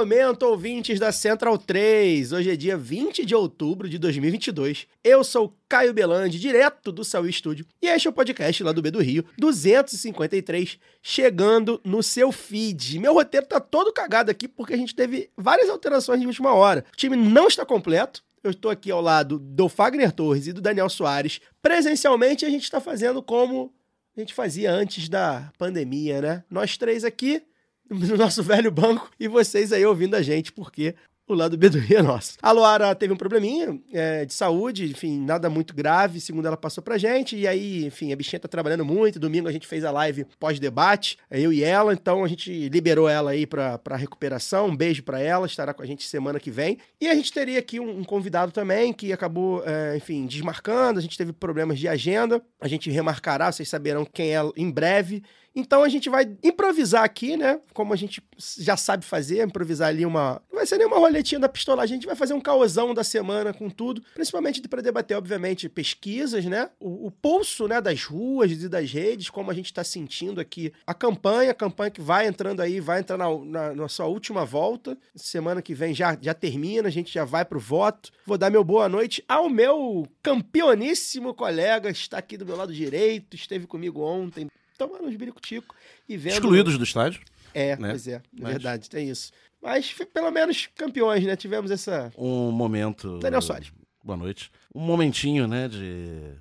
Momento, ouvintes da Central 3. Hoje é dia 20 de outubro de 2022. Eu sou Caio Belandi, direto do Saúl Studio, e este é o podcast lá do B do Rio, 253, chegando no seu feed. Meu roteiro tá todo cagado aqui porque a gente teve várias alterações de última hora. O time não está completo. Eu estou aqui ao lado do Fagner Torres e do Daniel Soares. Presencialmente, a gente está fazendo como a gente fazia antes da pandemia, né? Nós três aqui, no nosso velho banco e vocês aí ouvindo a gente, porque o lado B do Rio é nosso. A Luara teve um probleminha é, de saúde, enfim, nada muito grave, segundo ela passou pra gente, e aí, enfim, a bichinha tá trabalhando muito, domingo a gente fez a live pós-debate, eu e ela, então a gente liberou ela aí pra, pra recuperação, um beijo pra ela, estará com a gente semana que vem, e a gente teria aqui um, um convidado também, que acabou, é, enfim, desmarcando, a gente teve problemas de agenda, a gente remarcará, vocês saberão quem é em breve, então a gente vai improvisar aqui, né? Como a gente já sabe fazer, improvisar ali uma. Não vai ser nem uma roletinha da pistola, a gente vai fazer um caosão da semana com tudo, principalmente para debater, obviamente, pesquisas, né? O, o pulso né, das ruas e das redes, como a gente está sentindo aqui a campanha, a campanha que vai entrando aí, vai entrar na, na, na sua última volta. Semana que vem já, já termina, a gente já vai pro voto. Vou dar meu boa noite ao meu campeoníssimo colega, está aqui do meu lado direito, esteve comigo ontem, tomando uns biricutico e vendo. Excluídos do estádio. É, né? pois é, Mas- verdade, tem isso. Mas pelo menos campeões, né? Tivemos essa. Um momento. Daniel Soares. Boa noite. Um momentinho, né, de.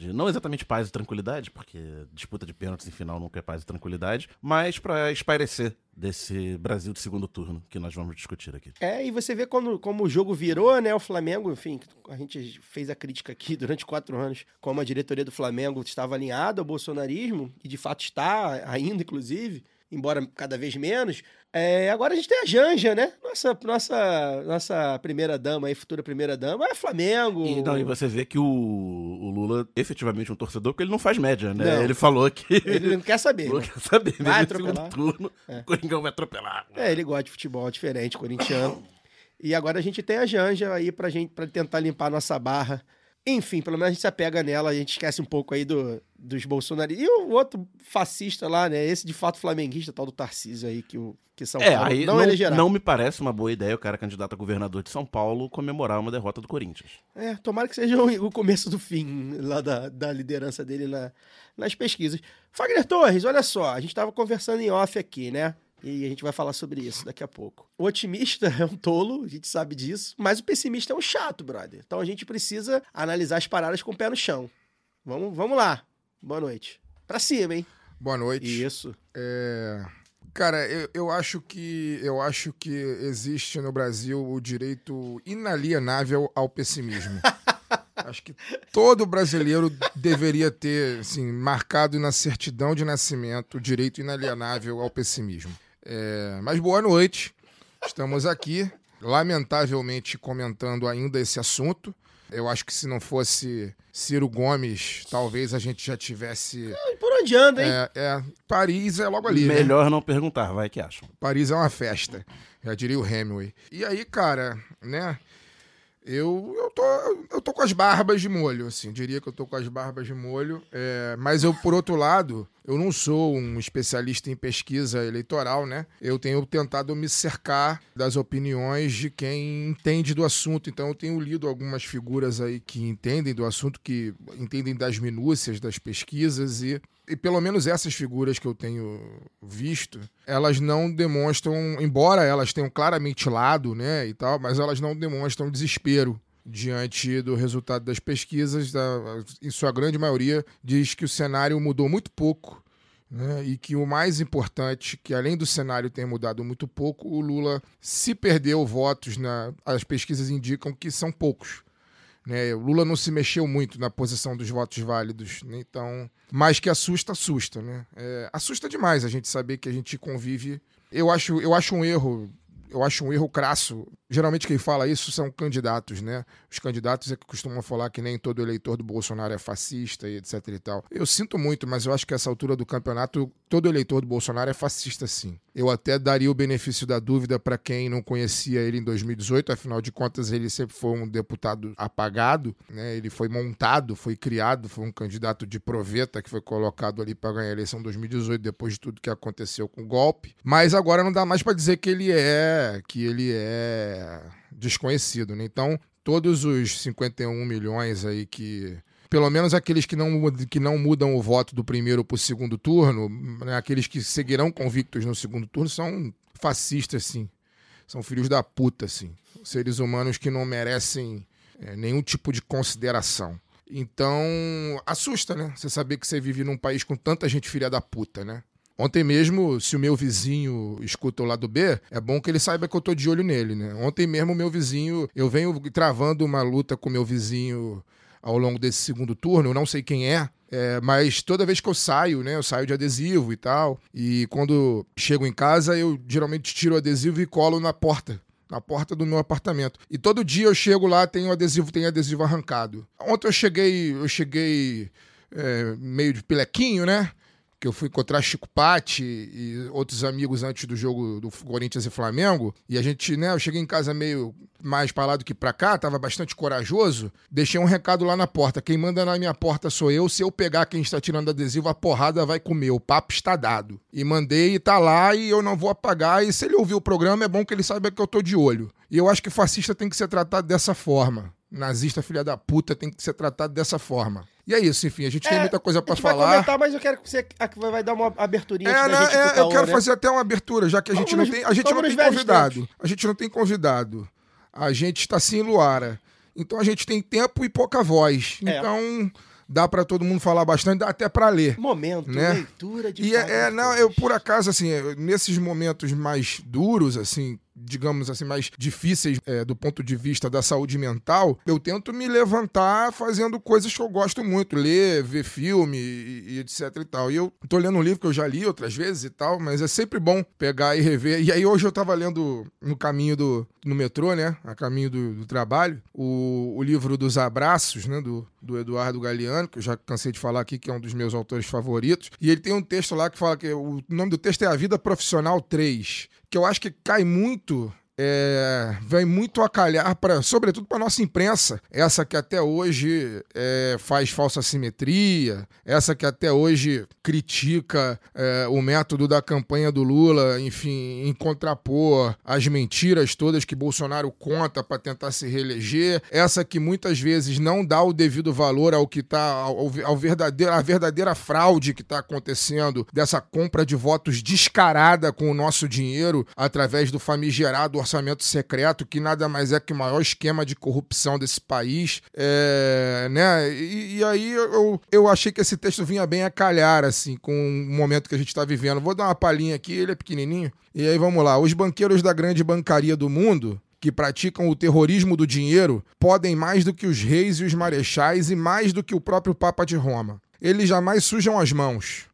De não exatamente paz e tranquilidade, porque disputa de pênaltis em final nunca é paz e tranquilidade, mas pra espairecer desse Brasil de segundo turno que nós vamos discutir aqui. É, e você vê quando, como o jogo virou, né? O Flamengo, enfim, a gente fez a crítica aqui durante quatro anos, como a diretoria do Flamengo estava alinhada ao bolsonarismo, e de fato está ainda, inclusive, embora cada vez menos. É, agora a gente tem a Janja, né? Nossa, nossa, nossa primeira dama aí, futura primeira dama, é Flamengo. E, não, e você vê que o, o Lula efetivamente é um torcedor, porque ele não faz média, né? Não. Ele falou que. Ele não quer saber. Não né? quer saber, Vai atropelar. Turno, É. o Coringão vai atropelar. É, ele gosta de futebol diferente, corintiano. E agora a gente tem a Janja aí pra gente pra tentar limpar a nossa barra. Enfim, pelo menos a gente se apega nela, a gente esquece um pouco aí do, dos bolsonaristas. E o outro fascista lá, né? Esse de fato flamenguista, tal do Tarcísio aí, que, o, que São É, Paulo não, não, elegerá. não me parece uma boa ideia o cara candidato a governador de São Paulo comemorar uma derrota do Corinthians. É, tomara que seja o, o começo do fim lá da, da liderança dele na- nas pesquisas. Fagner Torres, olha só, a gente tava conversando em off aqui, né? E a gente vai falar sobre isso daqui a pouco. O otimista é um tolo, a gente sabe disso, mas o pessimista é um chato, brother. Então a gente precisa analisar as paradas com o pé no chão. Vamos, vamos lá. Boa noite. Pra cima, hein? Boa noite. Isso. É, Cara, eu, eu acho que eu acho que existe no Brasil o direito inalienável ao pessimismo. acho que todo brasileiro deveria ter, assim, marcado na certidão de nascimento o direito inalienável ao pessimismo. É, Mas boa noite. Estamos aqui, lamentavelmente comentando ainda esse assunto. Eu acho que se não fosse Ciro Gomes, talvez a gente já tivesse. E Por onde anda, hein? É, é, Paris é logo ali. né? Melhor não perguntar, vai que acham. Paris é uma festa. Já diria o Hemingway. E aí, cara, né? Eu, eu, tô, eu tô com as barbas de molho, assim. Diria que eu tô com as barbas de molho. É, mas eu, por outro lado, eu não sou um especialista em pesquisa eleitoral, né? Eu tenho tentado me cercar das opiniões de quem entende do assunto. Então, eu tenho lido algumas figuras aí que entendem do assunto, que entendem das minúcias das pesquisas e e pelo menos essas figuras que eu tenho visto, elas não demonstram, embora elas tenham claramente lado, né, e tal, mas elas não demonstram desespero diante do resultado das pesquisas. Da, em sua grande maioria, diz que o cenário mudou muito pouco. né, e que o mais importante, que além do cenário ter mudado muito pouco, o Lula se perdeu votos, na, as pesquisas indicam que são poucos. Né? O Lula não se mexeu muito na posição dos votos válidos, né? então, mas que assusta, assusta, né? É, assusta demais a gente saber que a gente convive. Eu acho, eu acho um erro eu acho um erro crasso. Geralmente quem fala isso são candidatos, né? Os candidatos é que costumam falar que nem todo eleitor do Bolsonaro é fascista e etc e tal. Eu sinto muito, mas eu acho que essa altura do campeonato, todo eleitor do Bolsonaro é fascista sim. Eu até daria o benefício da dúvida para quem não conhecia ele em 2018, afinal de contas ele sempre foi um deputado apagado, né? Ele foi montado, foi criado, foi um candidato de proveta que foi colocado ali para ganhar a eleição em 2018 depois de tudo que aconteceu com o golpe. Mas agora não dá mais para dizer que ele é, que ele é desconhecido, né? Então, todos os 51 milhões aí que pelo menos aqueles que não, que não mudam o voto do primeiro para o segundo turno, né, aqueles que seguirão convictos no segundo turno, são fascistas, sim. São filhos da puta, sim. Seres humanos que não merecem é, nenhum tipo de consideração. Então, assusta, né? Você saber que você vive num país com tanta gente filha da puta, né? Ontem mesmo, se o meu vizinho escuta o lado B, é bom que ele saiba que eu tô de olho nele, né? Ontem mesmo, o meu vizinho, eu venho travando uma luta com o meu vizinho ao longo desse segundo turno, eu não sei quem é, é, mas toda vez que eu saio, né, eu saio de adesivo e tal, e quando chego em casa, eu geralmente tiro o adesivo e colo na porta na porta do meu apartamento. E todo dia eu chego lá, tem o adesivo, tem adesivo arrancado. Ontem eu cheguei, eu cheguei é, meio de pilequinho, né? Que eu fui encontrar Chico Patti e outros amigos antes do jogo do Corinthians e Flamengo. E a gente, né, eu cheguei em casa meio mais para lá do que para cá, tava bastante corajoso. Deixei um recado lá na porta. Quem manda na minha porta sou eu. Se eu pegar quem está tirando adesivo, a porrada vai comer. O papo está dado. E mandei e tá lá e eu não vou apagar. E se ele ouvir o programa, é bom que ele saiba que eu tô de olho. E eu acho que fascista tem que ser tratado dessa forma. Nazista, filha da puta, tem que ser tratado dessa forma. E é isso, enfim, a gente É, tem muita coisa pra a gente vai falar. comentar, mas eu quero que você vai dar uma aberturinha É, não, ir é, eu quero né? fazer até uma abertura, já que a gente Vamos não nos- tem, a gente não tem convidado. tempos. A gente não tem convidado. A gente está sem Luara. Então a gente tem tempo e pouca voz. É. Então dá pra todo mundo falar bastante, dá até pra ler. Momento, né? leitura de E é, é, não, eu por acaso assim, nesses momentos mais duros assim, digamos assim, mais difíceis é, do ponto de vista da saúde mental, eu tento me levantar fazendo coisas que eu gosto muito, ler, ver filme e, e etc e tal. E eu tô lendo um livro que eu já li outras vezes e tal, mas é sempre bom pegar e rever. E aí hoje eu tava lendo no caminho do no metrô, né, a caminho do, do trabalho, o, o livro dos abraços, né, do, do Eduardo Galeano, que eu já cansei de falar aqui, que é um dos meus autores favoritos. E ele tem um texto lá que fala que o nome do texto é A Vida Profissional 3, que eu acho que cai muito é, vem muito a calhar para, sobretudo para nossa imprensa, essa que até hoje é, faz falsa simetria, essa que até hoje critica é, o método da campanha do Lula, enfim, em contrapor as mentiras todas que Bolsonaro conta para tentar se reeleger, essa que muitas vezes não dá o devido valor ao que está ao, ao verdadeiro, a verdadeira fraude que está acontecendo dessa compra de votos descarada com o nosso dinheiro através do famigerado orçamento secreto, que nada mais é que o maior esquema de corrupção desse país. É, né? E, e aí eu, eu achei que esse texto vinha bem a calhar, assim, com o momento que a gente está vivendo. Vou dar uma palhinha aqui, ele é pequenininho. E aí vamos lá. Os banqueiros da grande bancaria do mundo que praticam o terrorismo do dinheiro podem mais do que os reis e os marechais e mais do que o próprio Papa de Roma. Eles jamais sujam as mãos,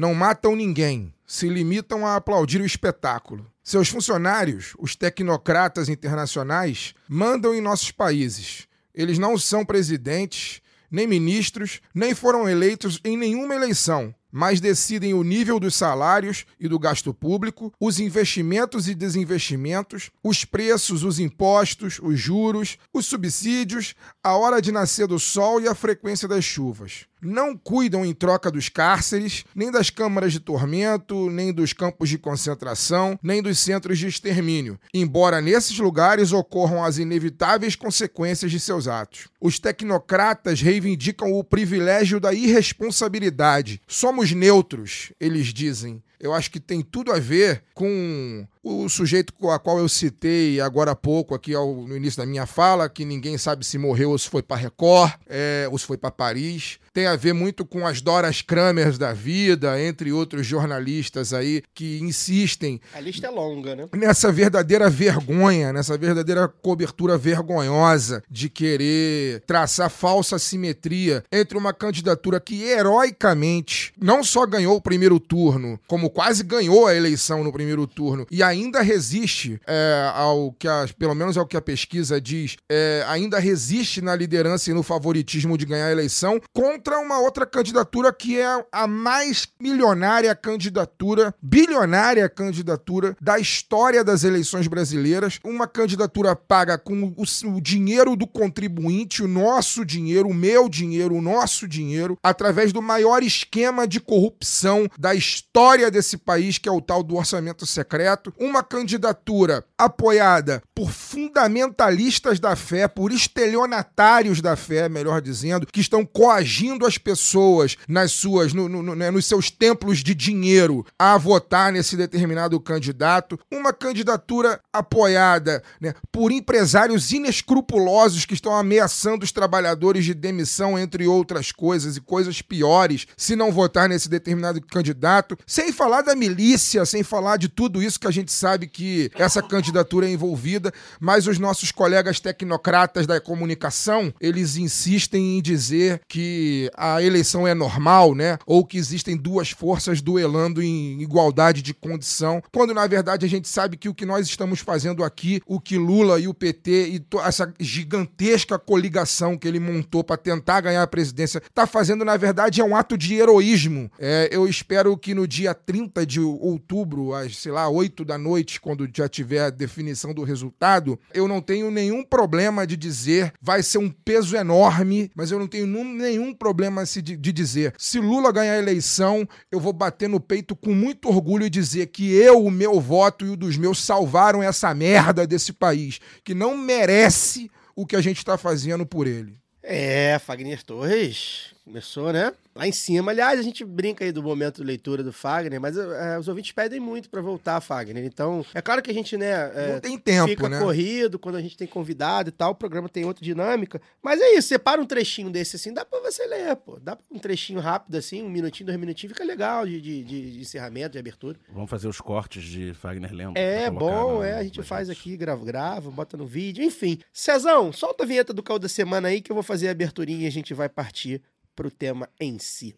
não matam ninguém, se limitam a aplaudir o espetáculo. Seus funcionários, os tecnocratas internacionais, mandam em nossos países. Eles não são presidentes, nem ministros, nem foram eleitos em nenhuma eleição, mas decidem o nível dos salários e do gasto público, os investimentos e desinvestimentos, os preços, os impostos, os juros, os subsídios, a hora de nascer do sol e a frequência das chuvas. Não cuidam em troca dos cárceres, nem das câmaras de tormento, nem dos campos de concentração, nem dos centros de extermínio, embora nesses lugares ocorram as inevitáveis consequências de seus atos. Os tecnocratas reivindicam o privilégio da irresponsabilidade. Somos neutros, eles dizem. Eu acho que tem tudo a ver com o sujeito com a qual eu citei agora há pouco, aqui ao- no início da minha fala, que ninguém sabe se morreu ou se foi para Record, é, ou se foi para Paris. Tem a ver muito com as Doras Kramers da vida, entre outros jornalistas aí que insistem A lista é longa, né? nessa verdadeira vergonha, nessa verdadeira cobertura vergonhosa de querer traçar falsa simetria entre uma candidatura que heroicamente não só ganhou o primeiro turno, como quase ganhou a eleição no primeiro turno e ainda resiste é, ao que, a, pelo menos ao que a pesquisa diz, é, ainda resiste na liderança e no favoritismo de ganhar a eleição contra uma outra candidatura que é a mais milionária candidatura, bilionária candidatura da história das eleições brasileiras. Uma candidatura paga com o, o dinheiro do contribuinte, o nosso dinheiro, o meu dinheiro, o nosso dinheiro, através do maior esquema de corrupção da história desse país, que é o tal do orçamento secreto. Uma candidatura apoiada por fundamentalistas da fé, por estelionatários da fé, melhor dizendo, que estão coagindo as pessoas nas suas, no- no- né, nos seus templos de dinheiro a votar nesse determinado candidato. Uma candidatura apoiada né, por empresários inescrupulosos que estão ameaçando os trabalhadores de demissão, entre outras coisas, e coisas piores, se não votar nesse determinado candidato. Sem falar da milícia, sem falar de tudo isso que a gente sabe que essa candidatura é envolvida, mas os nossos colegas tecnocratas da comunicação, eles insistem em dizer que a eleição é normal, né? Ou que existem duas forças duelando em igualdade de condição, quando na verdade a gente sabe que o que nós estamos fazendo aqui, o que Lula e o PT e essa gigantesca coligação que ele montou para tentar ganhar a presidência, tá fazendo na verdade é um ato de heroísmo. É, eu espero que no dia 30 de outubro, às, sei lá, 8 da noite, quando já tiver a definição do resultado, eu não tenho nenhum problema de dizer, vai ser um peso enorme, mas eu não tenho nenhum problema se de, dizer, se Lula ganhar a eleição, eu vou bater no peito com muito orgulho e dizer que eu, o meu voto e o dos meus salvaram essa merda desse país, que não merece o que a gente tá fazendo por ele. É, Fagner Torres começou, né? Lá em cima. Aliás, a gente brinca aí do momento de leitura do Fagner, mas é, os ouvintes pedem muito pra voltar, Fagner. Então, é claro que a gente, né, é, não tem tempo, fica né? corrido quando a gente tem convidado e tal, o programa tem outra dinâmica. Mas é isso, separa um trechinho desse assim, dá pra você ler, pô. Dá um trechinho rápido assim, um minutinho, dois minutinhos, fica legal de, de, de- de encerramento, de abertura. Vamos fazer os cortes de Fagner Lembra. É bom, na- é, a gente faz redes. aqui, grava, grava, bota no vídeo, enfim. Cezão, solta a vinheta do Caô da Semana aí que eu vou fazer a aberturinha e a gente vai partir pro tema em si.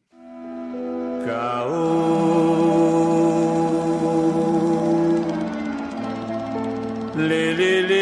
Lê, lê, lê, lê,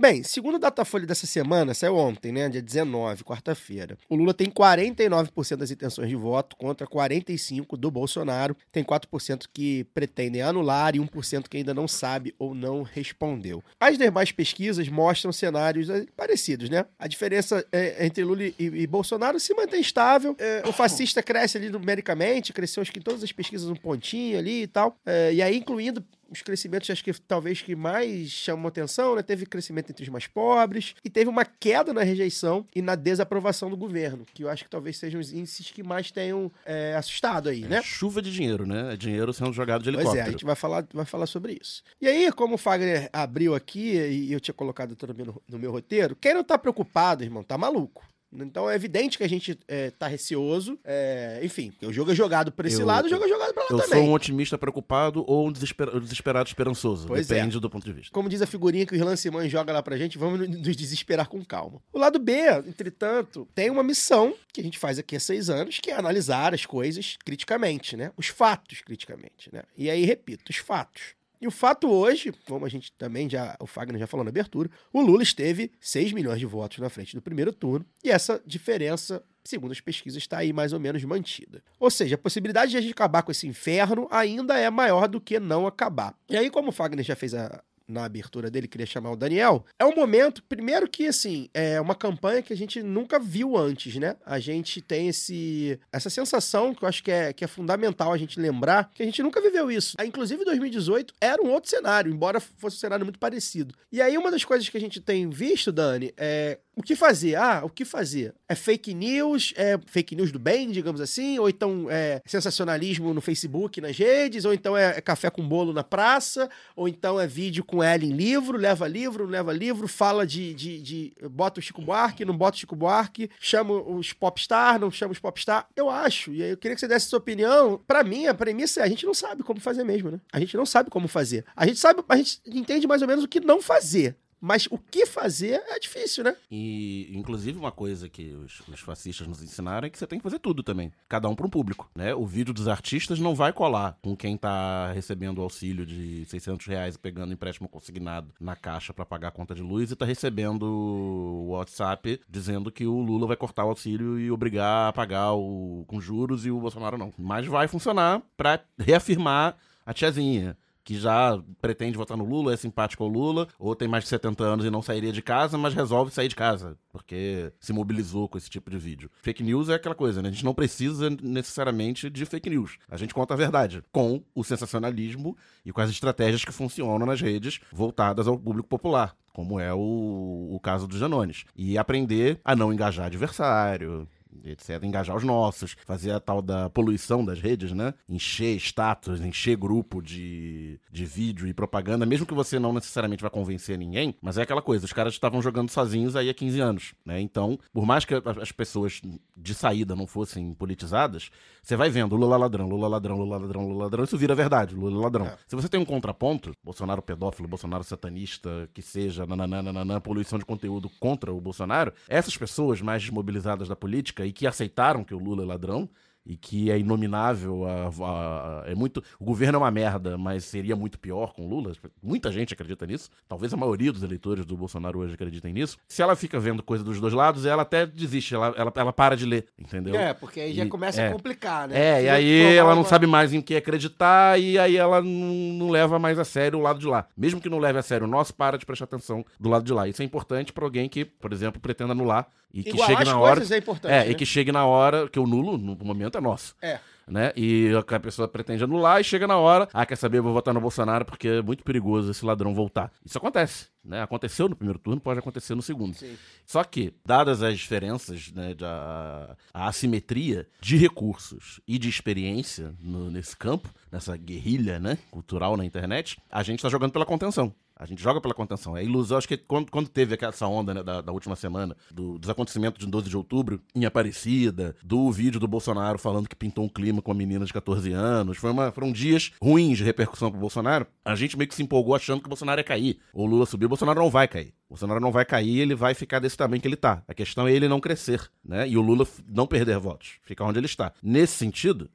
Bem, segundo o Datafolha dessa semana, saiu ontem, né? Dia 19, quarta-feira. O Lula tem 49% das intenções de voto contra 45% do Bolsonaro. Tem 4% que pretendem anular e 1% que ainda não sabe ou não respondeu. As demais pesquisas mostram cenários eh, parecidos, né? A diferença eh, entre Lula e, e Bolsonaro se mantém estável. Eh, o fascista cresce ali numericamente, cresceu acho que em todas as pesquisas um pontinho ali e tal. Eh, e aí, incluindo os crescimentos, acho que talvez que mais chamam atenção, né? Teve crescimento entre os mais pobres e teve uma queda na rejeição e na desaprovação do governo, que eu acho que talvez sejam os índices que mais tenham é, assustado aí, né? Chuva de dinheiro, né? É dinheiro sendo jogado de Pois é, a helicóptero. gente vai falar, vai falar sobre isso. E aí, como o Fagner abriu aqui e eu tinha colocado tudo no meu, no meu roteiro, quem não tá preocupado, irmão, tá maluco. Então é evidente que a gente é, tá receoso. é, enfim, o jogo é jogado pra esse Eu- lado, o jogo é jogado pra lá Eu também. sou um otimista preocupado ou um desesper- desesperado esperançoso. Pois é. Depende do ponto de vista. Como diz a figurinha que o Irlan Simões joga lá pra gente, vamos nos desesperar com calma. O lado B, entretanto, tem uma missão que a gente faz aqui há seis anos, que é analisar as coisas criticamente, né? Os fatos criticamente, né? E aí, repito, os fatos. E o fato hoje, como a gente também já, o Fagner já falou na abertura, o Lula esteve 6 milhões de votos na frente do primeiro turno, e essa diferença, segundo as pesquisas, está aí mais ou menos mantida. Ou seja, a possibilidade de a gente acabar com esse inferno ainda é maior do que não acabar. E aí, como o Fagner já fez a, na abertura dele, queria chamar o Daniel. É um momento, primeiro que, assim, é uma campanha que a gente nunca viu antes, né? A gente tem esse, essa sensação que eu acho que é, que é fundamental a gente lembrar que a gente nunca viveu isso. Ah, Inclusive, 2018 era um outro cenário, embora fosse um cenário muito parecido. E aí, uma das coisas que a gente tem visto, Dani, é o que fazer? Ah, o que fazer? É fake news? É fake news do bem, digamos assim? Ou então é sensacionalismo no Facebook, nas redes? Ou então é, é café com bolo na praça? Ou então é vídeo com ela em livro? Leva livro, leva livro? Fala de, de, de- Bota o Chico Buarque, não bota o Chico Buarque? Chama os popstar, não chama os popstar? Eu acho. E aí eu queria que você desse sua opinião. Pra mim, a premissa é a gente não sabe como fazer mesmo, né? A gente não sabe como fazer. A gente sabe, a gente entende mais ou menos o que não fazer. Mas o que fazer é difícil, né? E, inclusive, uma coisa que os, os fascistas nos ensinaram é que você tem que fazer tudo também. Cada um para um público, né? O vídeo dos artistas não vai colar com quem tá recebendo auxílio de 600 reais e pegando empréstimo consignado na caixa para pagar a conta de luz e tá recebendo o WhatsApp dizendo que o Lula vai cortar o auxílio e obrigar a pagar o, com juros e o Bolsonaro não. Mas vai funcionar para reafirmar a tiazinha que já pretende votar no Lula, é simpático ao Lula, ou tem mais de 70 anos e não sairia de casa, mas resolve sair de casa, porque se mobilizou com esse tipo de vídeo. Fake news é aquela coisa, né? A gente não precisa necessariamente de fake news. A gente conta a verdade, com o sensacionalismo e com as estratégias que funcionam nas redes voltadas ao público popular. Como é o, o caso dos Janones. E aprender a não engajar adversário, etc. Engajar os nossos, fazer a tal da poluição das redes, né? Encher status, encher grupo de, de vídeo e propaganda, mesmo que você não necessariamente vá convencer ninguém, mas é aquela coisa, os caras estavam jogando sozinhos aí há 15 anos, né? Então, por mais que as pessoas de saída não fossem politizadas, você vai vendo Lula ladrão, Lula ladrão, Lula ladrão, Lula ladrão, isso vira verdade, Lula ladrão. É. Se você tem um contraponto, Bolsonaro pedófilo, Bolsonaro satanista, que seja, nananã, poluição de conteúdo contra o Bolsonaro, essas pessoas mais desmobilizadas da política e que aceitaram que o Lula é ladrão e que é inominável, a- a- a- é muito, o governo é uma merda, mas seria muito pior com o Lula. Muita gente acredita nisso. Talvez a maioria dos eleitores do Bolsonaro hoje acreditem nisso. Se ela fica vendo coisa dos dois lados, ela até desiste, ela, ela, ela para de ler, entendeu? É, porque aí já E- começa é. a complicar, né? É, e Se aí ela não sabe mais em que acreditar e aí ela não, não leva mais a sério o lado de lá. Mesmo que não leve a sério o nosso, para de prestar atenção do lado de lá. Isso é importante pra alguém que, por exemplo, pretenda anular e que chegue na hora. é É, né? e que chegue na hora, que o nulo, no momento, é nosso. É. Né? E a pessoa pretende anular e chega na hora, ah, quer saber, eu vou votar no Bolsonaro porque é muito perigoso esse ladrão voltar. Isso acontece, né? Aconteceu no primeiro turno, pode acontecer no segundo. Sim. Só que, dadas as diferenças, né, a, a assimetria de recursos e de experiência no- nesse campo, nessa guerrilha né, cultural na internet, a gente tá jogando pela contenção. A gente joga pela contenção. É ilusão. Acho que quando, quando teve essa onda né, da, da última semana, do- dos acontecimentos de 12 de outubro, em Aparecida, do vídeo do Bolsonaro falando que pintou um clima com uma menina de 14 anos, foi uma- foram dias ruins de repercussão pro Bolsonaro. A gente meio que se empolgou achando que o Bolsonaro ia cair. O Lula subiu, o Bolsonaro não vai cair. O Bolsonaro não vai cair, ele vai ficar desse tamanho que ele tá. A questão é ele não crescer, né? E o Lula não perder votos, ficar onde ele está. Nesse sentido,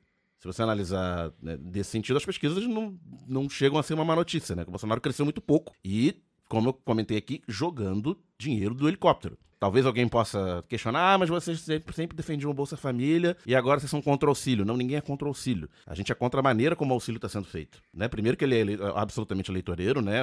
se você analisar né, desse sentido, as pesquisas não, não chegam a ser uma má notícia, né? O Bolsonaro cresceu muito pouco e, como eu comentei aqui, jogando dinheiro do helicóptero. Talvez alguém possa questionar, ah, mas vocês sempre, sempre defendiam o Bolsa Família e agora vocês são contra o auxílio. Não, ninguém é contra o auxílio. A gente é contra a maneira como o auxílio está sendo feito. Né? Primeiro que ele é ele- absolutamente eleitoreiro, né?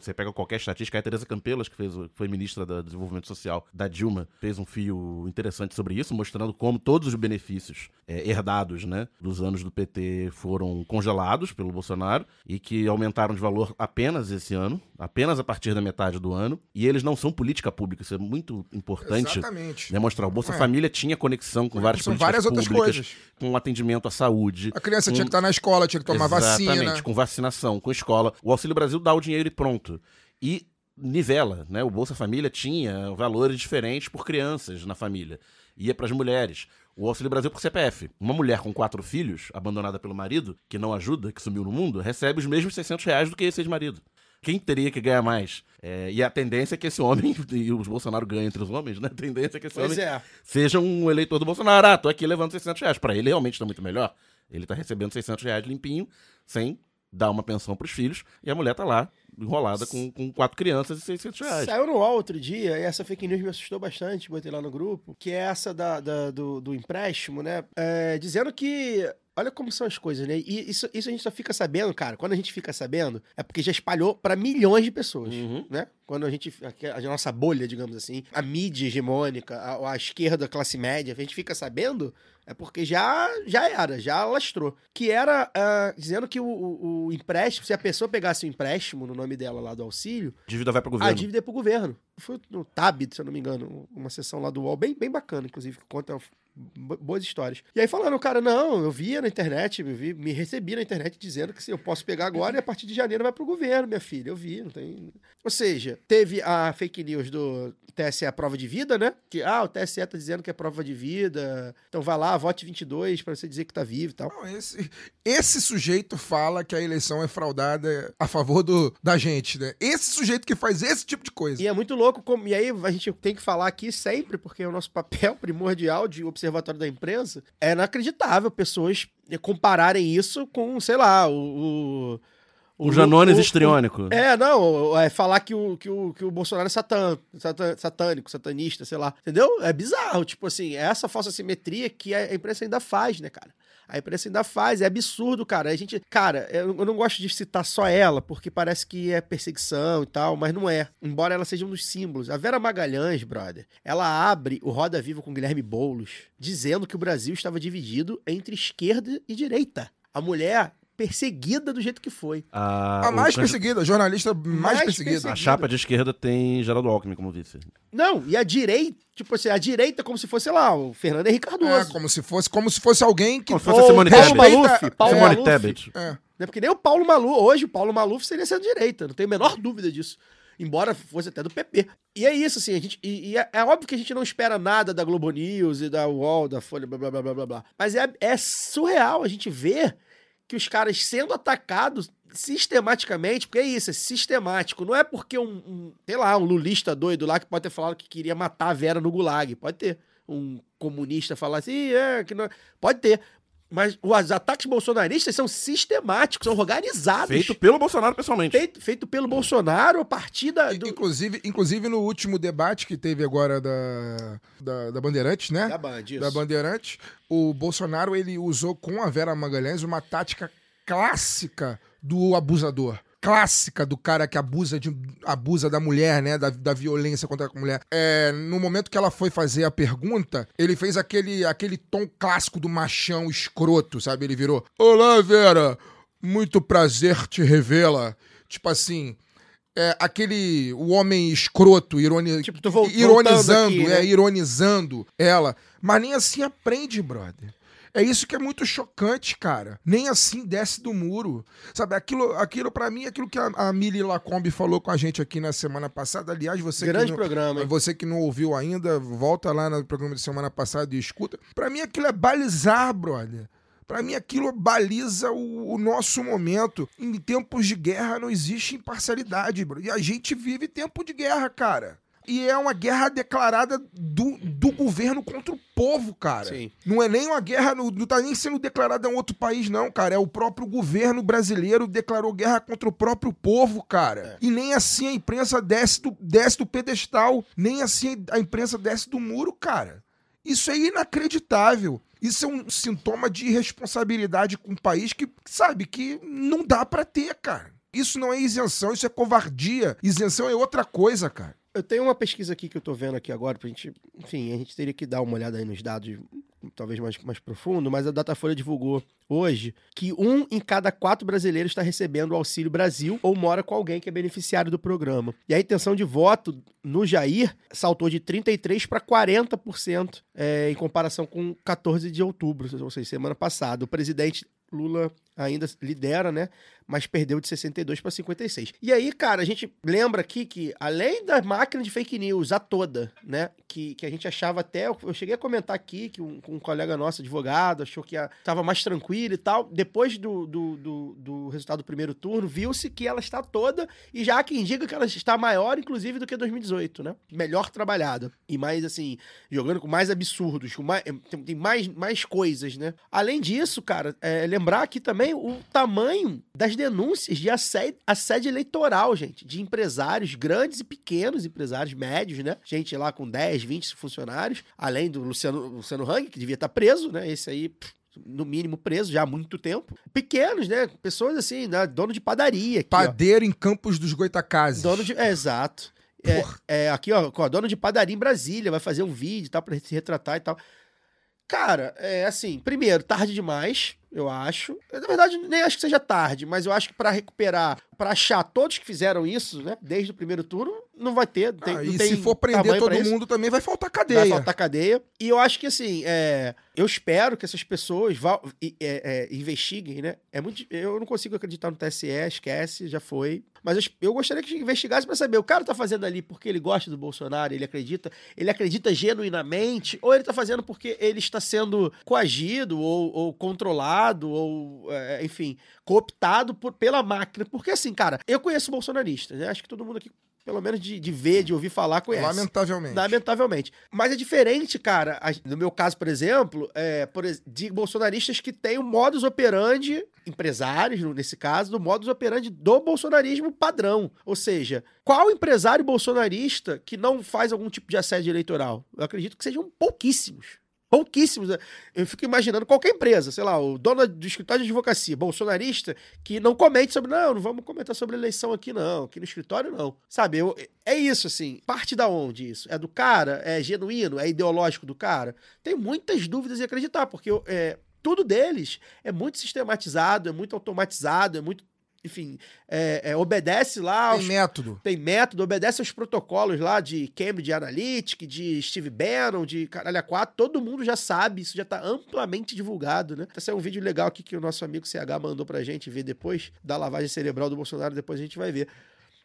Você pega qualquer estatística, a Tereza Campelas, que fez, foi ministra da Desenvolvimento Social da Dilma, fez um fio interessante sobre isso, mostrando como todos os benefícios é, herdados né, dos anos do PT foram congelados pelo Bolsonaro e que aumentaram de valor apenas esse ano, apenas a partir da metade do ano. E eles não são política pública, isso é muito importante Exatamente. demonstrar. O Bolsa É. Família tinha conexão com várias São políticas várias outras públicas, coisas. com atendimento à saúde. A criança com- tinha que estar na escola, tinha que tomar Exatamente, vacina. com vacinação, com escola. O Auxílio Brasil dá o dinheiro e pronto. E nivela, né? O Bolsa Família tinha valores diferentes por crianças na família. Ia para as mulheres. O Auxílio Brasil por CPF. Uma mulher com quatro filhos, abandonada pelo marido, que não ajuda, que sumiu no mundo, recebe os mesmos 600 reais do que esse ex-marido. Quem teria que ganhar mais? É, e a tendência é que esse homem, e os Bolsonaro ganham entre os homens, né? A tendência é que esse Pois homem é. seja um eleitor do Bolsonaro. Ah, tô aqui levando 600 reais. Pra ele realmente tá muito melhor. Ele tá recebendo 600 reais limpinho, sem dar uma pensão pros filhos, e a mulher tá lá, enrolada com, com quatro crianças e 600 reais. Saiu no UOL outro dia, e essa fake news me assustou bastante, botei lá no grupo, que é essa da, da- do, do empréstimo, né? É, dizendo que olha como são as coisas, né? E isso, isso a gente só fica sabendo, cara. Quando a gente fica sabendo, é porque já espalhou pra milhões de pessoas, Uhum. né? Quando a gente. A, a nossa bolha, digamos assim, a mídia hegemônica, a, a esquerda, a classe média, a gente fica sabendo, é porque já, já era, já lastrou. Que era ah, dizendo que o, o- o empréstimo, se a pessoa pegasse o empréstimo no nome dela lá do auxílio, Dívida vai pro a governo. dívida é pro governo. Foi no TAB, se eu não me engano, uma sessão lá do UOL, bem, bem bacana, inclusive, que conta boas histórias. E aí falando, cara, não, eu via na internet, vi, me recebi na internet dizendo que se eu posso pegar agora e a partir de janeiro vai pro governo, minha filha. Eu vi, não tem. Ou seja, teve a fake news do TSE a prova de vida, né? Que, ah, o TSE tá dizendo que é prova de vida, então vai lá, vote 22 pra você dizer que tá vivo e tal. Não, esse, esse sujeito fala que a eleição é fraudada a favor do, da gente, né? Esse sujeito que faz esse tipo de coisa. E é muito louco, como, e aí a gente tem que falar aqui sempre, porque é o nosso papel primordial de observatório da imprensa, é inacreditável pessoas compararem isso com, sei lá, o... O Janones o- histriônico. É, não, é falar que o, que o, que o Bolsonaro é satã, satã- satânico, satanista, sei lá, entendeu? É bizarro, tipo assim, é essa falsa simetria que a imprensa ainda faz, né, cara? A imprensa ainda faz, é absurdo, cara. A gente, cara, eu não gosto de citar só ela, porque parece que é perseguição e tal, mas não é. Embora ela seja um dos símbolos. A Vera Magalhães, brother, ela abre o Roda Viva com Guilherme Boulos, dizendo que o Brasil estava dividido entre esquerda e direita. A mulher perseguida do jeito que foi. A, A mais perseguida, a jornalista mais, Mais perseguida. perseguida. A chapa de esquerda tem Geraldo Alckmin como vice. Não, e a direita, tipo assim, a direita é como se fosse, sei lá, o Fernando Henrique É, Cardoso. como se fosse, como se fosse alguém que Como se fosse Simone Paulo Tebet. Maluf, Paulo Simone Maluf. Tebet. É. Né? Porque nem o Paulo Maluf, hoje o Paulo Maluf seria centro-direita, não tenho a menor dúvida disso. Embora fosse até do PP. E é isso, assim, a gente. E, e é, é óbvio que a gente não espera nada da Globo News e da UOL, da Folha, blá blá blá blá blá. blá. Mas é, é surreal a gente ver que os caras sendo atacados sistematicamente, porque é isso, é sistemático. Não é porque um, um, sei lá, um lulista doido lá que pode ter falado que queria matar a Vera no gulag. Pode ter. Um comunista falar assim, "Ih, é, que não. Pode ter. Mas os ataques bolsonaristas são sistemáticos, são organizados. Feito pelo Bolsonaro pessoalmente. feito, feito pelo Bolsonaro a partir da, do, Inclusive, inclusive no último debate que teve agora da, da, da Bandeirantes, né? da Band. isso. da Bandeirantes, o Bolsonaro ele usou com a Vera Magalhães uma tática clássica do abusador. Clássica do cara que abusa, de, abusa da mulher, né? Da, da violência contra a mulher. É, no momento que ela foi fazer a pergunta, ele fez aquele, aquele tom clássico do machão escroto, sabe? Ele virou: Olá, Vera, muito prazer te revê-la. Tipo assim. É, aquele. O homem escroto, ironi, Tipo, ironizando, aqui, é, né? ironizando ela. Mas nem assim aprende, brother. É isso que é muito chocante, cara. Nem assim desce do muro. Sabe, aquilo, aquilo para mim, aquilo que a, a Mili Lacombe falou com a gente aqui na semana passada. Aliás, você Grande que não, programa, hein? você que não ouviu ainda, volta lá no programa de semana passada e escuta. Pra mim aquilo é balizar, brother. Pra mim aquilo baliza o, o nosso momento. Em tempos de guerra não existe imparcialidade, bro. E a gente vive tempo de guerra, cara. E é uma guerra declarada do, do governo contra o povo, cara. Sim. Não é nem uma guerra, não, não tá nem sendo declarada em outro país, não, cara. É o próprio governo brasileiro declarou guerra contra o próprio povo, cara. E nem assim a imprensa desce do, desce do pedestal. Nem assim a imprensa desce do muro, cara. Isso é inacreditável. Isso é um sintoma de irresponsabilidade com um país que, sabe, que não dá pra ter, cara. Isso não é isenção, isso é covardia. Isenção é outra coisa, cara. Eu tenho uma pesquisa aqui que eu tô vendo aqui agora pra gente. Enfim, a gente teria que dar uma olhada aí nos dados, talvez mais, mais profundo, mas a Datafolha divulgou hoje que um em cada quatro brasileiros está recebendo o Auxílio Brasil ou mora com alguém que é beneficiário do programa. E a intenção de voto no Jair saltou de 33% para 40% é, em comparação com 14 de outubro, ou seja, semana passada. O presidente Lula ainda lidera, né? Mas perdeu de 62 para 56. E aí, cara, a gente lembra aqui que, além da máquina de fake news, a toda, né? Que, que a gente achava até. Eu cheguei a comentar aqui que um, um colega nosso, advogado, achou que a, tava mais tranquilo e tal. Depois do, do, do, do resultado do primeiro turno, viu-se que ela está toda. E já há quem diga que ela está maior, inclusive, do que 2018, né? Melhor trabalhada. E mais, assim, jogando com mais absurdos, com mais, tem, tem mais, mais coisas, né? Além disso, cara, é, lembrar aqui também o tamanho das denúncias de assédio, assédio eleitoral, gente, de empresários grandes e pequenos, empresários médios, né? Gente lá com 10, 20 funcionários, além do Luciano, Luciano Hang, que devia estar preso, né? Esse aí. pff, no mínimo presos já há muito tempo. Pequenos, né? Pessoas assim, né? dono de padaria. Aqui, ó. Padeiro em Campos dos Goitacazes. Dono de. É, exato. É, é, aqui, ó, ó, dono de padaria em Brasília, vai fazer um vídeo e tal, pra se retratar e tal. Cara, é assim, primeiro, tarde demais, eu acho. Na verdade, nem acho que seja tarde, mas eu acho que pra recuperar, pra achar todos que fizeram isso, né, desde o primeiro turno, não vai ter. Tem, Ah, e se for prender todo mundo também, vai faltar cadeia. Vai faltar cadeia. E eu acho que, assim, é, eu espero que essas pessoas vá- é, é, investiguem, né? É muito, eu não consigo acreditar no TSE, esquece, já foi. Mas eu, eu gostaria que investigasse pra saber, o cara tá fazendo ali porque ele gosta do Bolsonaro, ele acredita, ele acredita genuinamente, ou ele tá fazendo porque ele está sendo coagido, ou, ou controlado, ou, é, enfim, cooptado por- pela máquina. Porque, assim, cara, eu conheço bolsonaristas, né? Acho que todo mundo aqui, pelo menos de, de ver, de ouvir falar, conhece. Lamentavelmente. Lamentavelmente. Mas é diferente, cara. No meu caso, por exemplo, é, por de bolsonaristas que têm o modus operandi, empresários, nesse caso, do modus operandi do bolsonarismo padrão. Ou seja, qual empresário bolsonarista que não faz algum tipo de assédio eleitoral? Eu acredito que sejam pouquíssimos. Pouquíssimos. né? Eu fico imaginando qualquer empresa, sei lá, o dono do escritório de advocacia, bolsonarista, que não comente sobre. Não, não vamos comentar sobre eleição aqui, não. Aqui no escritório, não. Sabe, eu, é isso, assim. Parte da onde isso? É do cara? É genuíno? É ideológico do cara? Tenho muitas dúvidas em acreditar, porque eu- é, tudo deles é muito sistematizado, é muito automatizado, é muito. Enfim, é- é, obedece lá aos Tem método. tem método, obedece aos protocolos lá de Cambridge Analytica, de Steve Bannon, de Caralho 4, todo mundo já sabe, isso já tá amplamente divulgado, né? Esse é um vídeo legal aqui que o nosso amigo CH mandou pra gente ver depois, da lavagem cerebral do Bolsonaro, depois a gente vai ver.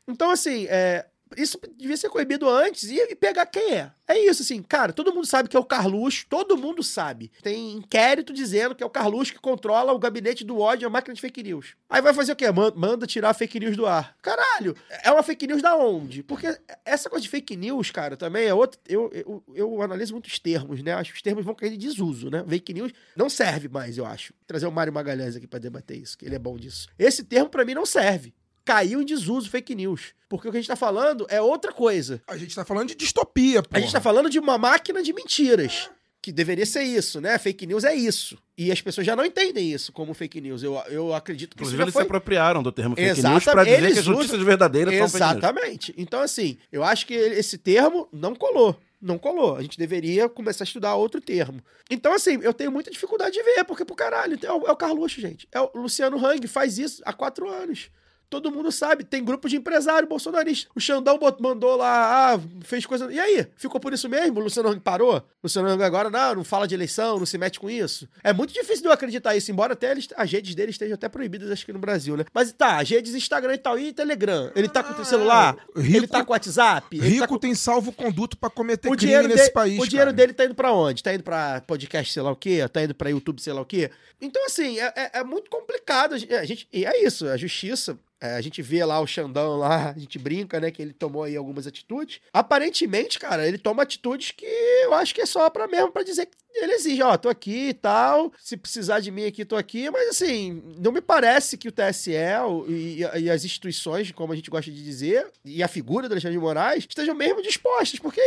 Então, assim, é, isso devia ser coibido antes e, e pegar quem é. É isso, assim, cara, todo mundo sabe que é o Carluxo, todo mundo sabe. Tem inquérito dizendo que é o Carluxo que controla o gabinete do ódio a máquina de fake news. Aí vai fazer o quê? Man- Manda tirar fake news do ar. Caralho, é uma fake news da onde? Porque essa coisa de fake news, cara, também é outra. Eu, eu, eu analiso muitos termos, né? Acho que os termos vão cair de desuso, né? Fake news não serve mais, eu acho. Vou trazer o Mário Magalhães aqui pra debater isso, que ele é bom disso. Esse termo, pra mim, não serve. Caiu em desuso fake news. Porque o que a gente tá falando é outra coisa. A gente tá falando de distopia, pô. A gente tá falando de uma máquina de mentiras. Que deveria ser isso, né? Fake news é isso. E as pessoas já não entendem isso como fake news. Eu, eu acredito que Inclusive, isso já eles foi... se apropriaram do termo fake Exatamente, news pra dizer eles que as notícias usam- verdadeiras são fake news. Exatamente. Então, assim, eu acho que esse termo não colou. Não colou. A gente deveria começar a estudar outro termo. Então, assim, eu tenho muita dificuldade de ver, porque, pro caralho, é o, é o Carluxo, gente. É o Luciano Hang, faz isso há quatro anos. Todo mundo sabe, tem grupo de empresário bolsonarista. O Xandão mandou lá, ah, fez coisa. E aí? Ficou por isso mesmo? O Luciano Hang parou? O Luciano Hang agora não, não fala de eleição, não se mete com isso. É muito difícil de eu acreditar isso, embora até eles- as redes dele estejam até proibidas, acho que no Brasil, né? Mas tá, as redes Instagram e tal, e Telegram. Ele tá com o celular? Rico- ele tá com o WhatsApp? Ele Rico tá com... tem salvo-conduto pra cometer O crime dinheiro, nesse dele, país, o dinheiro cara. dele tá indo pra onde? Tá indo pra podcast, sei lá o quê? Tá indo pra YouTube, sei lá o quê? Então, assim, é, é- é muito complicado. A gente, a gente- e é isso, a justiça. É, a gente vê lá o Xandão lá, a gente brinca, né, que ele tomou aí algumas atitudes. Aparentemente, cara, ele toma atitudes que eu acho que é só pra mesmo pra dizer que ele exige, ó, tô aqui e tal, se precisar de mim aqui, tô aqui, mas assim, não me parece que o TSE o- e, e as instituições, como a gente gosta de dizer, e a figura do Alexandre de Moraes, estejam mesmo dispostas, porque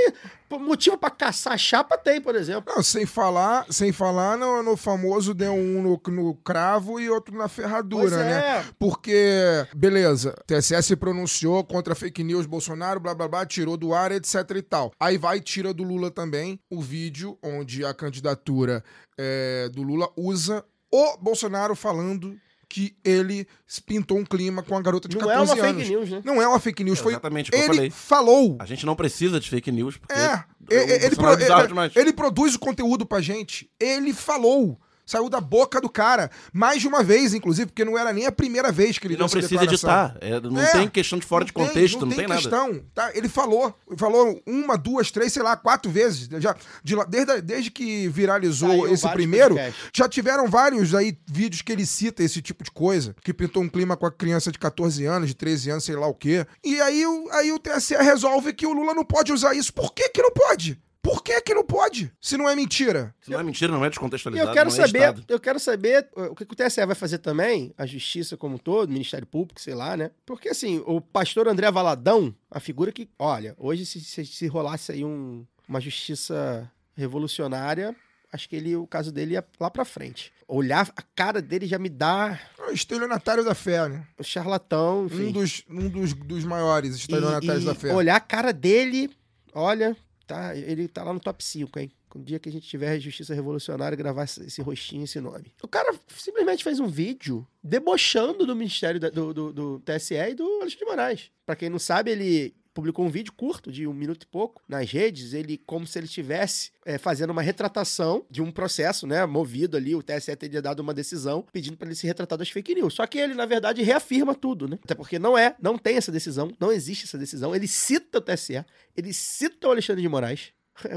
motivo pra caçar chapa tem, por exemplo. Não, sem falar, sem falar no, no famoso deu um no, no cravo e outro na ferradura, Pois é. né? Porque, beleza, TSE se pronunciou contra fake news, Bolsonaro, blá blá blá, tirou do ar, etc e tal. Aí vai e tira do Lula também o vídeo onde a candidatura é, do Lula usa o Bolsonaro falando que ele pintou um clima com a garota de Não é 14 uma anos. fake news, né? Não é uma fake news, foi Exatamente o que eu ele falei. falou. A gente não precisa de fake news, porque É, ele, é pro- ele- demais. ele produz o conteúdo pra gente. Ele falou. Saiu da boca do cara. Mais de uma vez, inclusive, porque não era nem a primeira vez que ele E não precisa editar. É, não É, tem questão de fora de contexto, não, tem, nada. questão, tá? Ele falou, falou uma, duas, três, sei lá, quatro vezes. Já, de lá- desde, desde que viralizou Saiu esse primeiro, podcasts. já tiveram vários aí vídeos que ele cita esse tipo de coisa, que pintou um clima com a criança de 14 anos, de 13 anos, sei lá o quê. E aí, o- aí o TSE resolve que o Lula não pode usar isso. Por que que não pode? Por que que não pode? Se não é mentira. Se não é mentira, não é descontextualizado. eu quero não é saber, editado. eu quero saber uh, o que que o TSE vai fazer também, a justiça como um todo, o Ministério Público, sei lá, né? Porque assim, o pastor André Valadão, a figura que, olha, hoje se, se, se rolasse aí um- uma justiça revolucionária, acho que ele, o caso dele ia lá pra frente. Olhar a cara dele já me dá É o estelionatário da fé, né? o charlatão, enfim. Um dos, um dos, dos maiores estelionatários E- da e fé. Olhar a cara dele, olha, tá, ele tá lá no top 5, hein? Um dia que a gente tiver Justiça Revolucionária, gravar esse, rostinho, esse nome. O cara simplesmente fez um vídeo debochando do Ministério da- do, do, do TSE e do Alexandre de Moraes. Pra quem não sabe, ele publicou um vídeo curto, de um minuto e pouco, nas redes, ele como se ele estivesse é, fazendo uma retratação de um processo, né, movido ali, o TSE teria dado uma decisão pedindo para ele se retratar das fake news. Só que ele, na verdade, reafirma tudo, né? Até porque não é, não tem essa decisão, não existe essa decisão. Ele cita o TSE, ele cita o Alexandre de Moraes.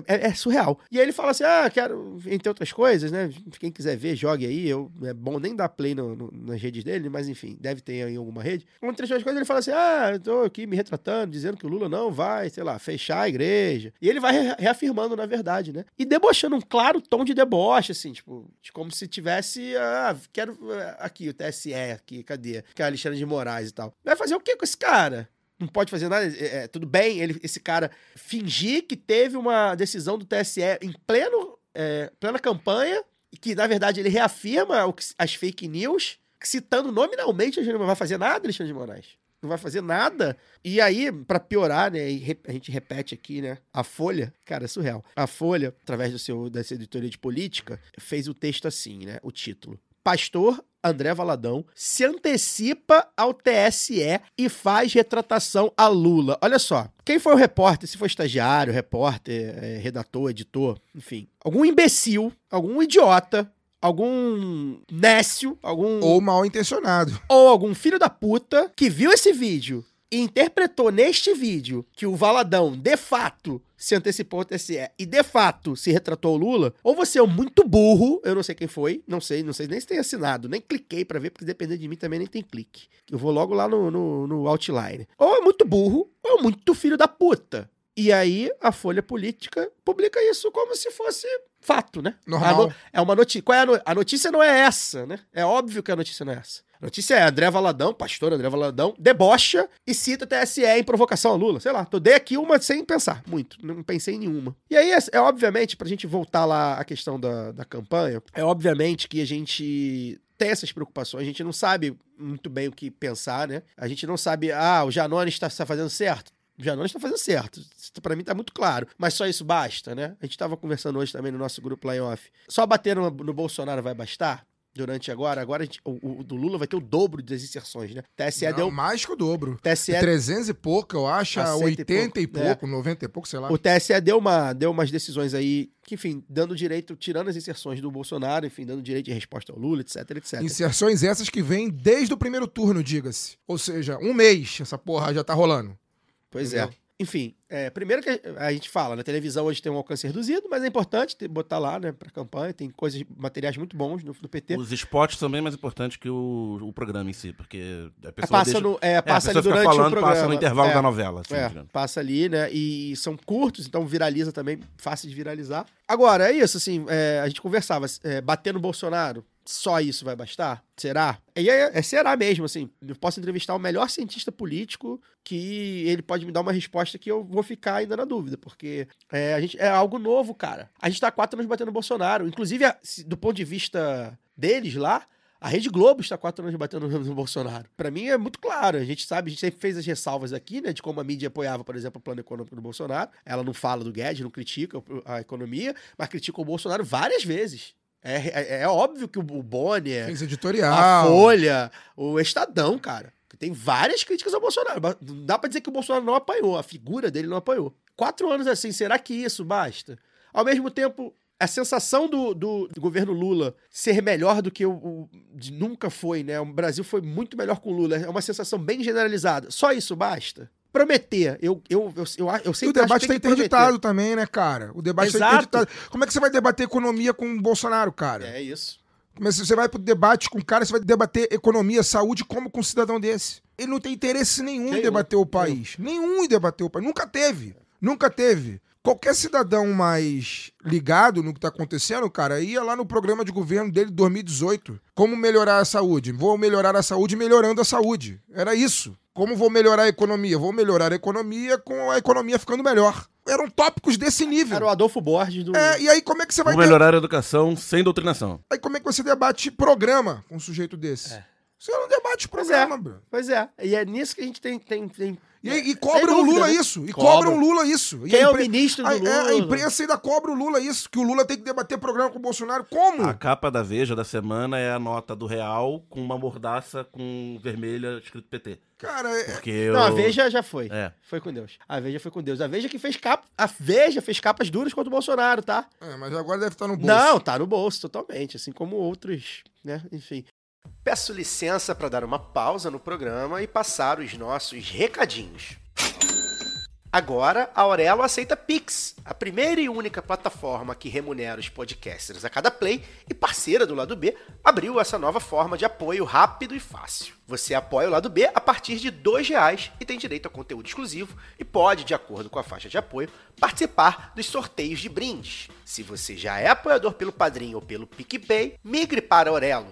É, é surreal. E aí ele fala assim: ah, quero, entre outras coisas, né? Quem quiser ver, jogue aí. Eu, é bom nem dar play no- no- nas redes dele, mas enfim, deve ter em alguma rede. Entre outras coisas, ele fala assim: ah, eu tô aqui me retratando, dizendo que o Lula não vai, sei lá, fechar a igreja. E ele vai re- reafirmando, na verdade, né? E debochando um claro tom de deboche, assim, tipo, de como se tivesse, ah, quero ah, aqui o TSE, aqui, cadê? Que é Alexandre de Moraes e tal. Vai fazer o que com esse cara? Não pode fazer nada. É, é, tudo bem, ele, esse cara fingir que teve uma decisão do TSE em pleno, é, plena campanha, e que, na verdade, ele reafirma o que- as fake news, citando nominalmente, gente não vai fazer nada, Alexandre de Moraes. Não vai fazer nada. E aí, pra piorar, né? a gente repete aqui, né? A Folha, cara, é surreal. A Folha, através do seu, dessa editoria de política, fez o texto assim, né? O título. Pastor André Valadão se antecipa ao TSE e faz retratação a Lula. Olha só, quem foi o repórter, se foi estagiário, repórter, eh, redator, editor, enfim, algum imbecil, algum idiota, algum nécio, algum Ou mal intencionado. ou algum filho da puta que viu esse vídeo e interpretou neste vídeo que o Valadão, de fato, se antecipou ao TSE e, de fato, se retratou o Lula, ou você é um muito burro, eu não sei quem foi, não sei, não sei nem se tem assinado, nem cliquei pra ver, porque dependendo de mim também nem tem clique. Eu vou logo lá no, no, no outline. Ou é muito burro, ou é muito filho da puta. E aí, a Folha Política publica isso como se fosse fato, né? Normal. A no- é uma notícia. Qual é a, no- a notícia não é essa, né? É óbvio que a notícia não é essa. Notícia é André Valadão, pastor André Valadão, debocha e cita TSE em provocação a Lula. Sei lá, tô dei aqui uma sem pensar, muito. Não pensei em nenhuma. E aí, é, é obviamente, pra gente voltar lá à questão da, da campanha, é obviamente que a gente tem essas preocupações, a gente não sabe muito bem o que pensar, né? A gente não sabe, ah, o Janones está está fazendo certo. O Janones está fazendo certo. Pra mim tá muito claro. Mas só isso basta, né? A gente tava conversando hoje também no nosso grupo lá em off. Só bater no, no Bolsonaro vai bastar? Durante agora, agora gente- o, o do Lula vai ter o dobro das inserções, né? TSE Não, deu. mais que o dobro. TSE, 300 e pouco, eu acho, A a cento e 80 e pouco, pouco, 90 e pouco, sei lá. o TSE deu, uma, deu umas decisões aí, que, enfim, dando direito, tirando as inserções do Bolsonaro, enfim, dando direito de resposta ao Lula, etc, etc. Inserções essas que vêm desde o primeiro turno, diga-se. Ou seja, um mês essa porra já tá rolando. Pois é. Enfim, é, primeiro que a gente fala, na televisão hoje tem um alcance reduzido, mas é importante ter- botar lá, né, pra campanha, tem coisas, materiais muito bons no, no PT. Os spots também é mais importante que o, o programa em si, porque a É, pessoa passa deixa... no, é, É, a passa pessoa ali durante falando, o programa. passa no intervalo É, da novela. assim, É, passa ali, né? E são curtos, então viraliza também, fácil de viralizar. Agora, é isso, assim, é, a gente conversava, é, bater no Bolsonaro, só isso vai bastar? Será? E é, é será mesmo, assim, eu posso entrevistar o melhor cientista político que ele pode me dar uma resposta que eu vou ficar ainda na dúvida, porque é, a gente, é algo novo, cara. A gente tá quatro anos batendo Bolsonaro, inclusive, do ponto de vista deles lá, a Rede Globo está quatro anos batendo no, Bolsonaro. Pra mim é muito claro. A gente sabe, a gente sempre fez as ressalvas aqui, né? De como a mídia apoiava, por exemplo, o plano econômico do Bolsonaro. Ela não fala do Guedes, não critica a economia, mas critica o Bolsonaro várias vezes. É, é, é óbvio que o Bonner, Fez a editorial. Folha, o Estadão, cara. que Tem várias críticas ao Bolsonaro. Não dá pra dizer que o Bolsonaro não apanhou, a figura dele não apanhou. Quatro anos assim, será que isso basta? Ao mesmo tempo, a sensação do, do- do governo Lula ser melhor do que o, o- nunca foi, né? O Brasil foi muito melhor com o Lula. É uma sensação bem generalizada. Só isso basta? Prometer. Eu, eu, eu, eu, eu E sempre o debate que tá tem que prometer. interditado também, né, cara? O debate tá Exato. interditado. Como é que você vai debater economia com o Bolsonaro, cara? É isso. Que você vai pro debate com o cara, você vai debater economia, saúde, como com um cidadão desse? Ele não tem interesse nenhum em debater o país. Nenhum em debater o país. Nunca teve. Nunca teve. Qualquer cidadão mais ligado no que tá acontecendo, cara, ia lá no programa de governo dele de 2018. Como melhorar a saúde? Vou melhorar a saúde melhorando a saúde. Era isso. Como vou melhorar a economia? Vou melhorar a economia com a economia ficando melhor. Eram tópicos desse nível. Era o Adolfo Borges do. É, e aí como é que você vai Vou melhorar a educação sem doutrinação. Aí como é que você debate programa com um sujeito desse? É. Você não debate Pois é. programa, bro. Pois é. E é nisso que a gente tem. tem, tem... E, aí- e cobram o Lula né? isso. E Cobram. cobram o Lula isso. E Quem a é o ministro do a, é, a Lula? imprensa ainda cobra o Lula isso. Que o Lula tem que debater programa com o Bolsonaro. Como? A capa da Veja da semana é a nota do Real com uma mordaça com vermelha escrito PT. Cara, é- Porque eu... Não, a Veja já foi. É. Foi com Deus. A Veja foi com Deus. A Veja que fez capa. A Veja fez capas duras contra o Bolsonaro, tá? é, mas agora deve estar no bolso. Não, tá no bolso totalmente, assim como outros, né? Enfim. Peço licença para dar uma pausa no programa e passar os nossos recadinhos. Agora, a Aurelo aceita Pix, a primeira e única plataforma que remunera os podcasters a cada play e parceira do lado B, abriu essa nova forma de apoio rápido e fácil. Você apoia o lado B a partir de 2 reais e tem direito a conteúdo exclusivo e pode, de acordo com a faixa de apoio, participar dos sorteios de brindes. Se você já é apoiador pelo Padrim ou pelo PicPay, migre para Aurelo.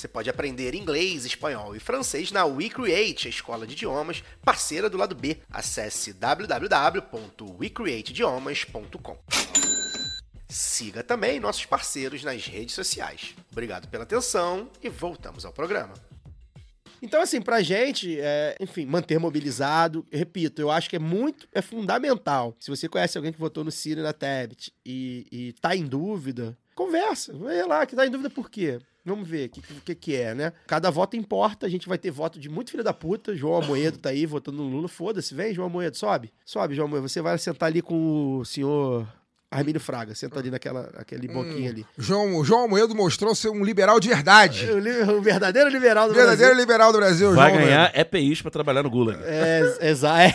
Você pode aprender inglês, espanhol e francês na WeCreate, a escola de idiomas parceira do lado B. Acesse www.wecreateidiomas.com. Siga também nossos parceiros nas redes sociais. Obrigado pela atenção e voltamos ao programa. Então, assim, pra gente, é, enfim, manter mobilizado, repito, eu acho que é muito, é fundamental. Se você conhece alguém que votou no Ciro na Tebet e, e tá em dúvida, conversa, vai lá, que tá em dúvida por quê? Vamos ver o que, que, que é, né? Cada voto importa, a gente vai ter voto de muito filho da puta. João Amoedo tá aí votando no Lula, foda-se, vem, João Amoedo, sobe. Sobe, João Amoedo, você vai sentar ali com o senhor Armínio Fraga, senta ali naquela aquele boquinho ali. João, o João Almoedo mostrou ser um liberal de verdade. O, li- o verdadeiro liberal do Verdadeiro Brasil. liberal do Brasil, Vai João ganhar EPIs pra trabalhar no Gulag. É, exato.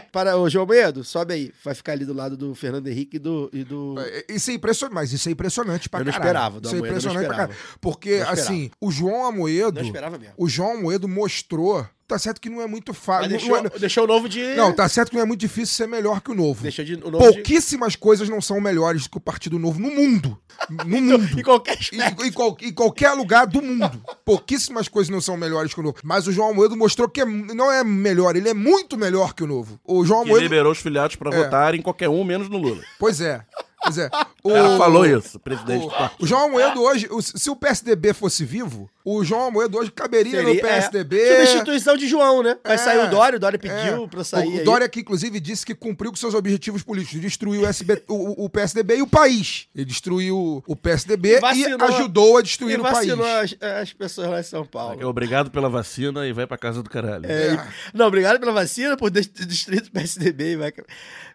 Para o João Medo, sobe aí. Vai ficar ali do lado do Fernando Henrique e do. E do... É, Isso é impressionante, mas isso é impressionante pra Eu não caralho. esperava, do Isso é Amoedo eu não impressionante pra esperava. caralho. Porque, esperava. assim, o João Amoedo. Não esperava mesmo. O João Amoedo mostrou. Tá certo que não é muito Mas fácil. deixou, Não, deixou o novo de. não, tá certo que não é muito difícil ser melhor que o novo. Deixou de, o novo de. Pouquíssimas coisas não são melhores que o Partido Novo no mundo. No mundo. Em qualquer Em, aspecto. em qual- em qualquer lugar do mundo. Pouquíssimas coisas não são melhores que o novo. Mas o João Amoedo mostrou que é- não é melhor, ele é muito melhor que o novo. O João Que Amoedo. liberou os filiados pra É. votar em qualquer um, menos no Lula. Pois é. Pois é. O cara falou isso, presidente do O, partido. o João Amoedo hoje, o- se o PSDB fosse vivo, o João Amoedo hoje caberia no Seria- PSDB. É, substituição de João, né? Vai É, sair o Dória, o Dória pediu É. pra sair. O, o. Dória que, inclusive, disse que cumpriu com seus objetivos políticos. Destruiu o, SB, o, o PSDB e o país. Ele destruiu o PSDB Vacinou- e ajudou a e destruir o país. vacinou as, as pessoas lá em São Paulo. É obrigado pela vacina e vai pra casa do caralho. É, e- Não, obrigado pela vacina, por ter destruído o PSDB e vai,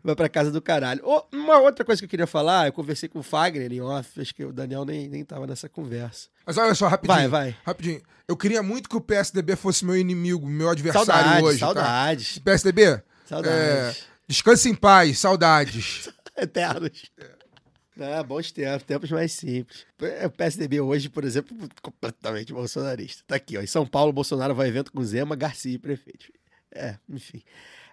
vai pra casa do caralho. Uma outra coisa que eu queria falar, eu conversei com o Fagner em off, acho que o Daniel nem, nem tava nessa conversa. Mas olha só, rapidinho. Vai, vai. Rapidinho. Eu queria muito que o PSDB fosse meu inimigo, meu adversário Saudades, hoje. tá? saudades, PSDB, saudades. é, descanse em paz, saudades. Eternos. Ah, bons tempos, tempos mais simples. O PSDB hoje, por exemplo, completamente bolsonarista. Tá aqui, ó. Em São Paulo, Bolsonaro vai evento com Zema, Garcia e prefeito. É, enfim.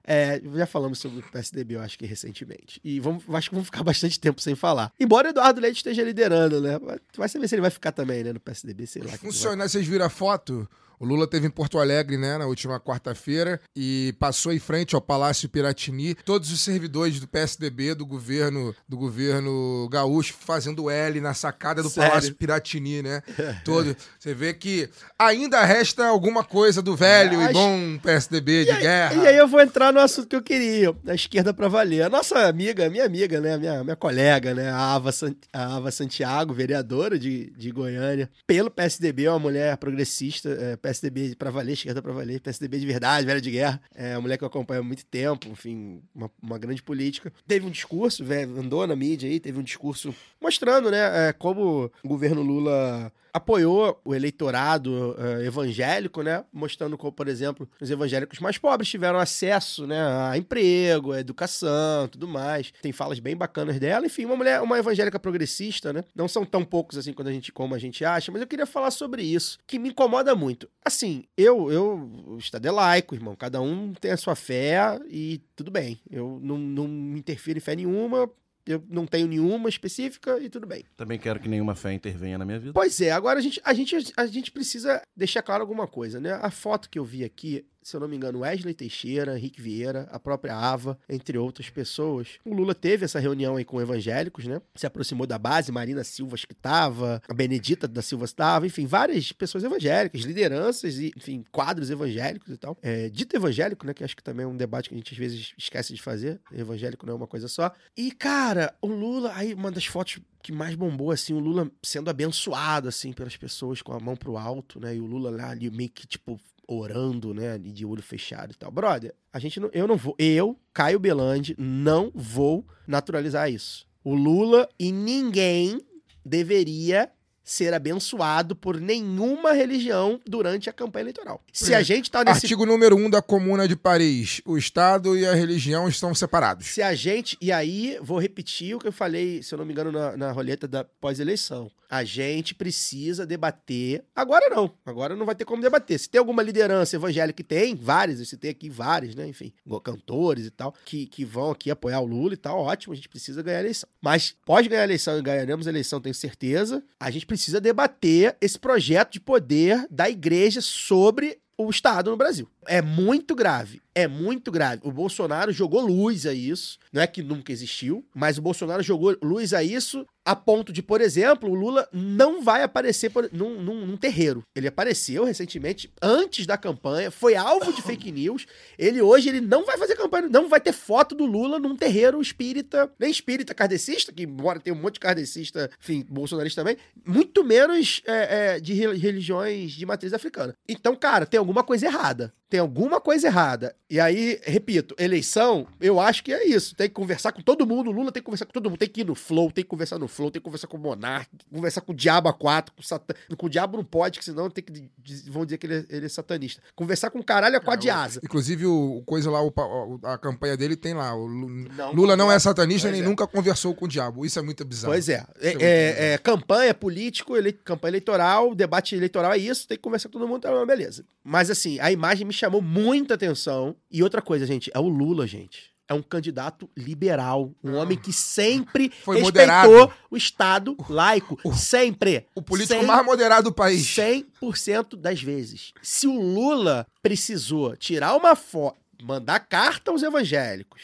É, já falamos sobre o PSDB, eu acho que recentemente. E vamos, acho que vamos ficar bastante tempo sem falar. Embora o Eduardo Leite esteja liderando, né? Vai- saber se ele vai ficar também, né? No PSDB, sei lá. que que vai- Funciona, vocês viram a foto? O Lula teve em Porto Alegre, né, na última quarta-feira, e passou em frente ao Palácio Piratini. Todos os servidores do PSDB, do governo, do governo gaúcho, fazendo L na sacada do Sério? Palácio Piratini, né? Todo. Você vê que ainda resta alguma coisa do velho Mas- e bom PSDB de guerra. E aí eu vou entrar no assunto que eu queria, da esquerda pra valer. A nossa amiga, minha amiga, né, minha, minha colega, né, a Ava, a Ava Santiago, vereadora de, de Goiânia, pelo PSDB, é uma mulher progressista, é, PSDB pra valer, esquerda pra valer, PSDB de verdade, velha de guerra. É uma mulher que eu acompanho há muito tempo, enfim, uma, uma grande política. Teve um discurso, velho, andou na mídia aí, teve um discurso mostrando, né, é, como o governo Lula apoiou o eleitorado eh, evangélico, né? Mostrando como, por exemplo, os evangélicos mais pobres tiveram acesso, né, a emprego, a educação, tudo mais. Tem falas bem bacanas dela. Enfim, uma mulher, uma evangélica progressista, né? Não são tão poucos assim quando a gente, como a gente acha, mas eu queria falar sobre isso, que me incomoda muito. Assim, eu, eu, Estado é laico, irmão. Cada um tem a sua fé e tudo bem. Eu não, não me interfiro em fé nenhuma. Eu não tenho nenhuma específica e tudo bem. Também quero que nenhuma fé intervenha na minha vida. Pois é, agora a gente, a, gente, a gente precisa deixar claro alguma coisa, né? A foto que eu vi aqui, se eu não me engano, Wesley Teixeira, Henrique Vieira, a própria Ava, entre outras pessoas. O Lula teve essa reunião aí com evangélicos, né? Se aproximou da base, Marina Silva que estava, a Benedita da Silva estava, enfim, várias pessoas evangélicas, lideranças e, enfim, quadros evangélicos e tal. É, dito evangélico, né? Que acho que também é um debate que a gente às vezes esquece de fazer. Evangélico não é uma coisa só. E, cara, o Lula, aí uma das fotos que mais bombou, assim, o Lula sendo abençoado, assim, pelas pessoas com a mão pro alto, né? E o Lula lá ali meio que, tipo, orando, né? De olho fechado e tal. Brother, a gente não, eu não vou, eu, Caio Belandi, não vou naturalizar isso. O Lula e ninguém deveria ser abençoado por nenhuma religião durante a campanha eleitoral. Se a gente tá nesse Artigo número 1 da Comuna de Paris. O Estado e a religião estão separados. Se a gente. E aí, vou repetir o que eu falei, se eu não me engano, na, na roleta da pós-eleição. A gente precisa debater. Agora não. Agora não vai ter como debater. Se tem alguma liderança evangélica que tem, várias, eu citei aqui várias, né? Enfim, cantores e tal, que, que vão aqui apoiar o Lula e tal, ótimo, a gente precisa ganhar a eleição. Mas pode ganhar a eleição e ganharemos a eleição, tenho certeza. A gente precisa debater esse projeto de poder da igreja sobre o Estado no Brasil. É muito grave. É muito grave. O Bolsonaro jogou luz a isso. Não é que nunca existiu, mas o Bolsonaro jogou luz a isso a ponto de, por exemplo, o Lula não vai aparecer por- num, num- num terreiro. Ele apareceu recentemente, antes da campanha, foi alvo de fake news. Ele hoje ele não vai fazer campanha, não vai ter foto do Lula num terreiro espírita, nem espírita kardecista, que embora tenha um monte de kardecista, enfim, bolsonarista também, muito menos é, é, de re- religiões de matriz africana. Então, cara, tem alguma coisa errada. Tem alguma coisa errada. E aí, repito, eleição, eu acho que é isso. Tem que conversar com todo mundo. O Lula tem que conversar com todo mundo. Tem que ir no Flow, tem que conversar no Flow, tem que conversar com o Monark, conversar com o Diabo A4, com o Satan... Com o Diabo não pode, que senão tem que... vão dizer que ele é, ele é satanista. Conversar com o caralho a quatro de asa. Inclusive, o coisa lá, o a campanha dele tem lá. O Não Lula não é satanista Pois nem é. nunca conversou com o diabo. Isso é muito bizarro. Pois é. É, é- bizarro. é campanha político, ele- campanha eleitoral, debate eleitoral é isso, tem que conversar com todo mundo, tá, beleza. Mas assim, a imagem me chamou muita atenção. E outra coisa, gente, é o Lula, gente. É um candidato liberal, um homem que sempre Foi respeitou moderado. o Estado laico. sempre. O político Sem- mais moderado do país. 100% das vezes. Se o Lula precisou tirar uma foto, mandar carta aos evangélicos,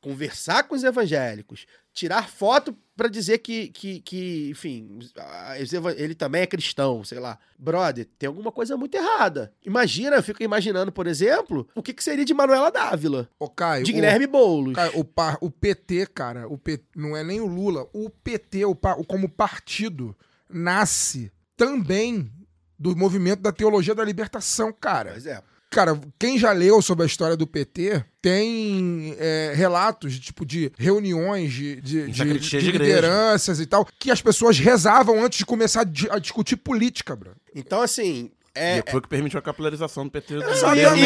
conversar com os evangélicos, tirar foto pra dizer que, que, que enfim, ele também é cristão, sei lá. Brother, tem alguma coisa muito errada. Imagina, eu fico imaginando, por exemplo, o que, que seria de Manuela Dávila, Ô, Caio, de o- Guilherme Boulos. Cara, o, par- o PT, cara, o P- não é nem o Lula, o PT, o, o- como partido, nasce também do movimento da teologia da libertação, cara. Pois é. Cara, quem já leu sobre a história do PT tem é, relatos tipo de reuniões de, de, Em de, de igreja. lideranças e tal, que as pessoas rezavam antes de começar a, di- a discutir política, bro. Então, assim, é, e foi o que permitiu a capilarização do PT no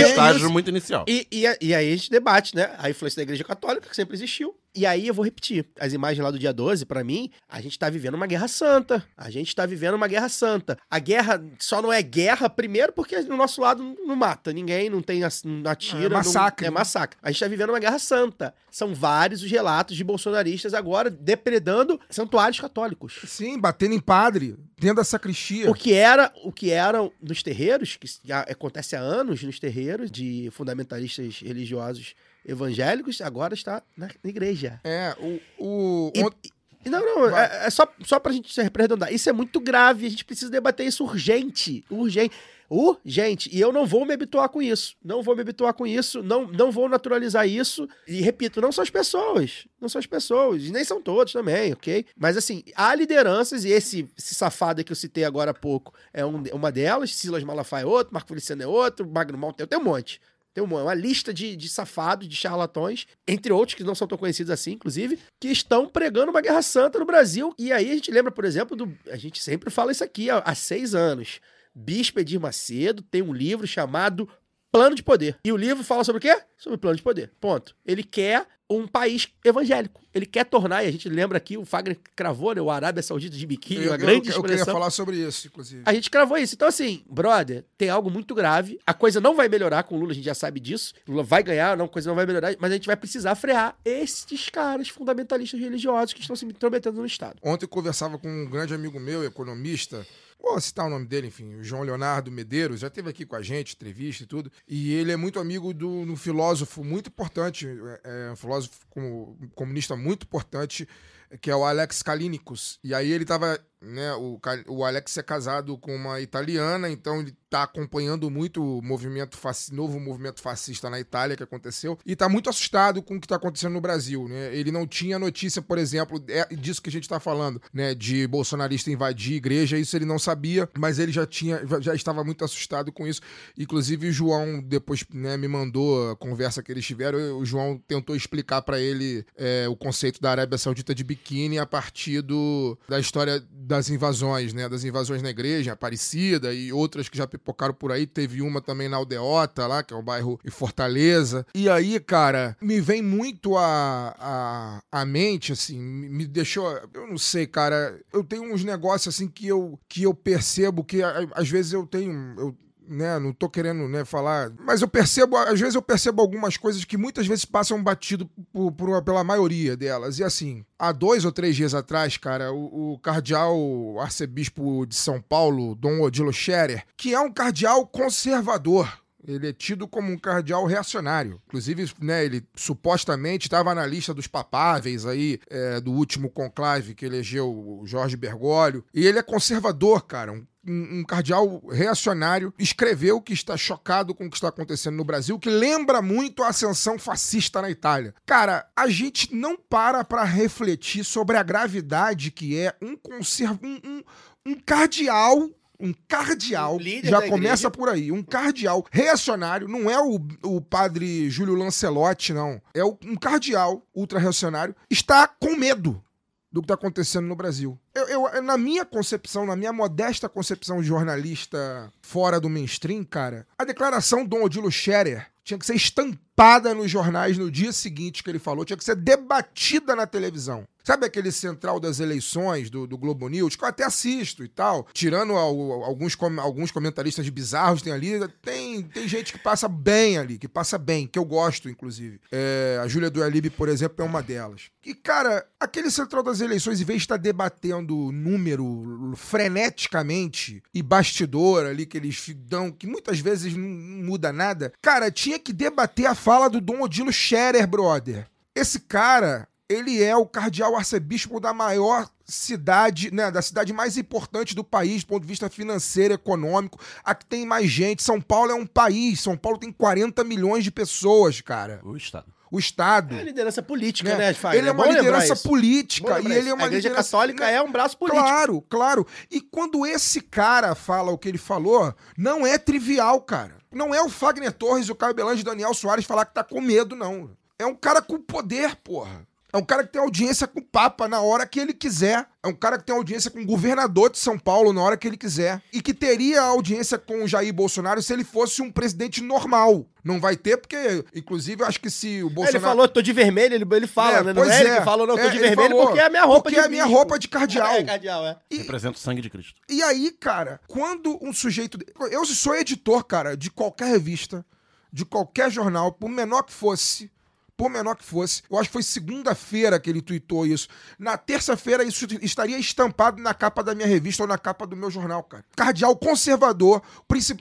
estágio muito inicial. E, e, e aí a gente debate, né? A influência da Igreja Católica, que sempre existiu. E aí eu vou repetir. As imagens lá do dia 12, pra mim, a gente tá vivendo uma guerra santa. A gente tá vivendo uma guerra santa. A guerra só não é guerra, primeiro, porque no nosso lado não mata ninguém, não tem não atira. É massacre, Não, é né? massacre. A gente tá vivendo uma guerra santa. São vários os relatos de bolsonaristas agora depredando santuários católicos. Sim, batendo em padre, dentro da sacristia. O que era, o que eram nos terreiros, que acontece há anos nos terreiros de fundamentalistas religiosos evangélicos, agora está na igreja. É, o. o E- Não, não, é, é só, só pra gente se arredondar. Isso é muito grave, a gente precisa debater isso urgente, urgente. Urgente. E eu não vou me habituar com isso. Não vou me habituar com isso. Não, não vou naturalizar isso. E repito, não são as pessoas. Não são as pessoas. E nem são todos também, ok? Mas assim, há lideranças, e esse, esse safado que eu citei agora há pouco é um- uma delas. Silas Malafaia é outro, Marco Feliciano é outro, Magno Mal tem, tem um monte. Tem uma, uma lista de, de safados, de charlatões, entre outros que não são tão conhecidos assim, inclusive, que estão pregando uma guerra santa no Brasil. E aí a gente lembra, por exemplo, do. A gente sempre fala isso aqui há, há seis anos. Bispo Edir Macedo tem um livro chamado Plano de Poder. E o livro fala sobre o quê? Sobre plano de poder. Ponto. Ele quer um país evangélico. Ele quer tornar, e a gente lembra aqui, o Fagner cravou, né? O Arábia Saudita de biquíni, Eu, uma eu- grande eu queria expressão. falar sobre isso, inclusive. A gente cravou isso. Então, assim, brother, tem algo muito grave. A coisa não vai melhorar com o Lula, a gente já sabe disso. Lula vai ganhar, não, a coisa não vai melhorar, mas a gente vai precisar frear esses caras fundamentalistas religiosos que estão se intrometendo no Estado. Ontem eu conversava com um grande amigo meu, economista. Vou citar o nome dele, enfim, o João Leonardo Medeiros, já esteve aqui com a gente, entrevista e tudo. E ele é muito amigo de um filósofo muito importante, é, é um filósofo comunista muito importante, que é o Alex Kalinikos. E aí ele tava, né, o, o Alex é casado com uma italiana, então ele tá acompanhando muito o movimento novo movimento fascista na Itália que aconteceu e tá muito assustado com o que tá acontecendo no Brasil, né? Ele não tinha notícia, por exemplo, é disso que a gente tá falando, né, de bolsonarista invadir igreja, isso ele não sabia, mas ele já tinha já estava muito assustado com isso. Inclusive o João depois, né, me mandou a conversa que eles tiveram, o João tentou explicar pra ele é, o conceito da Arábia Saudita de biquíni a partir do, da história das invasões, né, das invasões na igreja, Aparecida e outras que já pipocaram por aí. Teve uma também na Aldeota, lá, que é um bairro em Fortaleza. E aí, cara, me vem muito a, a, a mente, assim, me deixou. Eu não sei, cara. Eu tenho uns negócios, assim, que eu, que eu percebo que às vezes eu tenho. Eu, né, não tô querendo, né, falar, mas eu percebo, às vezes eu percebo algumas coisas que muitas vezes passam batido por, por- pela maioria delas. E assim, há dois ou três dias atrás, cara, o, o cardeal arcebispo de São Paulo, Dom Odilo Scherer, que é um cardeal conservador, ele é tido como um cardeal reacionário. Inclusive, né, ele supostamente estava na lista dos papáveis aí é, do último conclave que elegeu o Jorge Bergoglio. E ele é conservador, cara. Um, um- cardeal reacionário escreveu que está chocado com o que está acontecendo no Brasil, que lembra muito a ascensão fascista na Itália. Cara, a gente não para para refletir sobre a gravidade que é um conserva um, um, um cardeal um cardeal, Um já começa igreja. por aí, um cardeal reacionário, não é o, o padre Júlio Lancelotti, não. É o- um cardeal ultra-reacionário, está com medo do que está acontecendo no Brasil. Eu, eu- na minha concepção, na minha modesta concepção de jornalista fora do mainstream, cara, a declaração do Odilo Scherer tinha que ser estampada nos jornais no dia seguinte que ele falou, tinha que ser debatida na televisão. Sabe aquele central das eleições do, do Globo News, que eu até assisto e tal, tirando al- alguns, alguns comentaristas bizarros tem ali, tem, tem gente que passa bem ali, que passa bem, que eu gosto, inclusive. É, a Júlia Dualib, por exemplo, é uma delas. E, cara, aquele central das eleições, em vez de estar debatendo número freneticamente e bastidor ali que eles dão, que muitas vezes não muda nada, cara, tinha que debater a fala do Dom Odilo Scherer, brother. Esse cara, ele é o cardeal arcebispo da maior cidade, né, da cidade mais importante do país, do ponto de vista financeiro, econômico. Aqui tem mais gente. São Paulo é um país. São Paulo tem 40 milhões de pessoas, cara. O Estado. O Estado. É liderança política, né? né, Fagner? Ele é bom uma liderança política e ele é uma A Igreja liderança- Católica né? é um braço político. Claro, claro. E quando esse cara fala o que ele falou, não é trivial, cara. Não é o Fagner Torres, o Caio Belange e o Daniel Soares falar que tá com medo, não. É um cara com poder, porra. É um cara que tem audiência com o Papa na hora que ele quiser. É um cara que tem audiência com o governador de São Paulo na hora que ele quiser. E que teria audiência com o Jair Bolsonaro se ele fosse um presidente normal. Não vai ter, porque, inclusive, eu acho que se o Bolsonaro. Ele falou, tô de vermelho, ele, ele fala, É, né? Não pois é ele é. que fala, não, tô É, de vermelho falou, porque é a minha roupa porque de é a minha roupa de cardeal. É, cardeal, é. E- Representa o sangue de Cristo. E aí, cara, quando um sujeito. Eu sou editor, cara, de qualquer revista, de qualquer jornal, por menor que fosse. Por menor que fosse. Eu acho que foi segunda-feira que ele tweetou isso. Na terça-feira, isso estaria estampado na capa da minha revista ou na capa do meu jornal, cara. Cardeal conservador,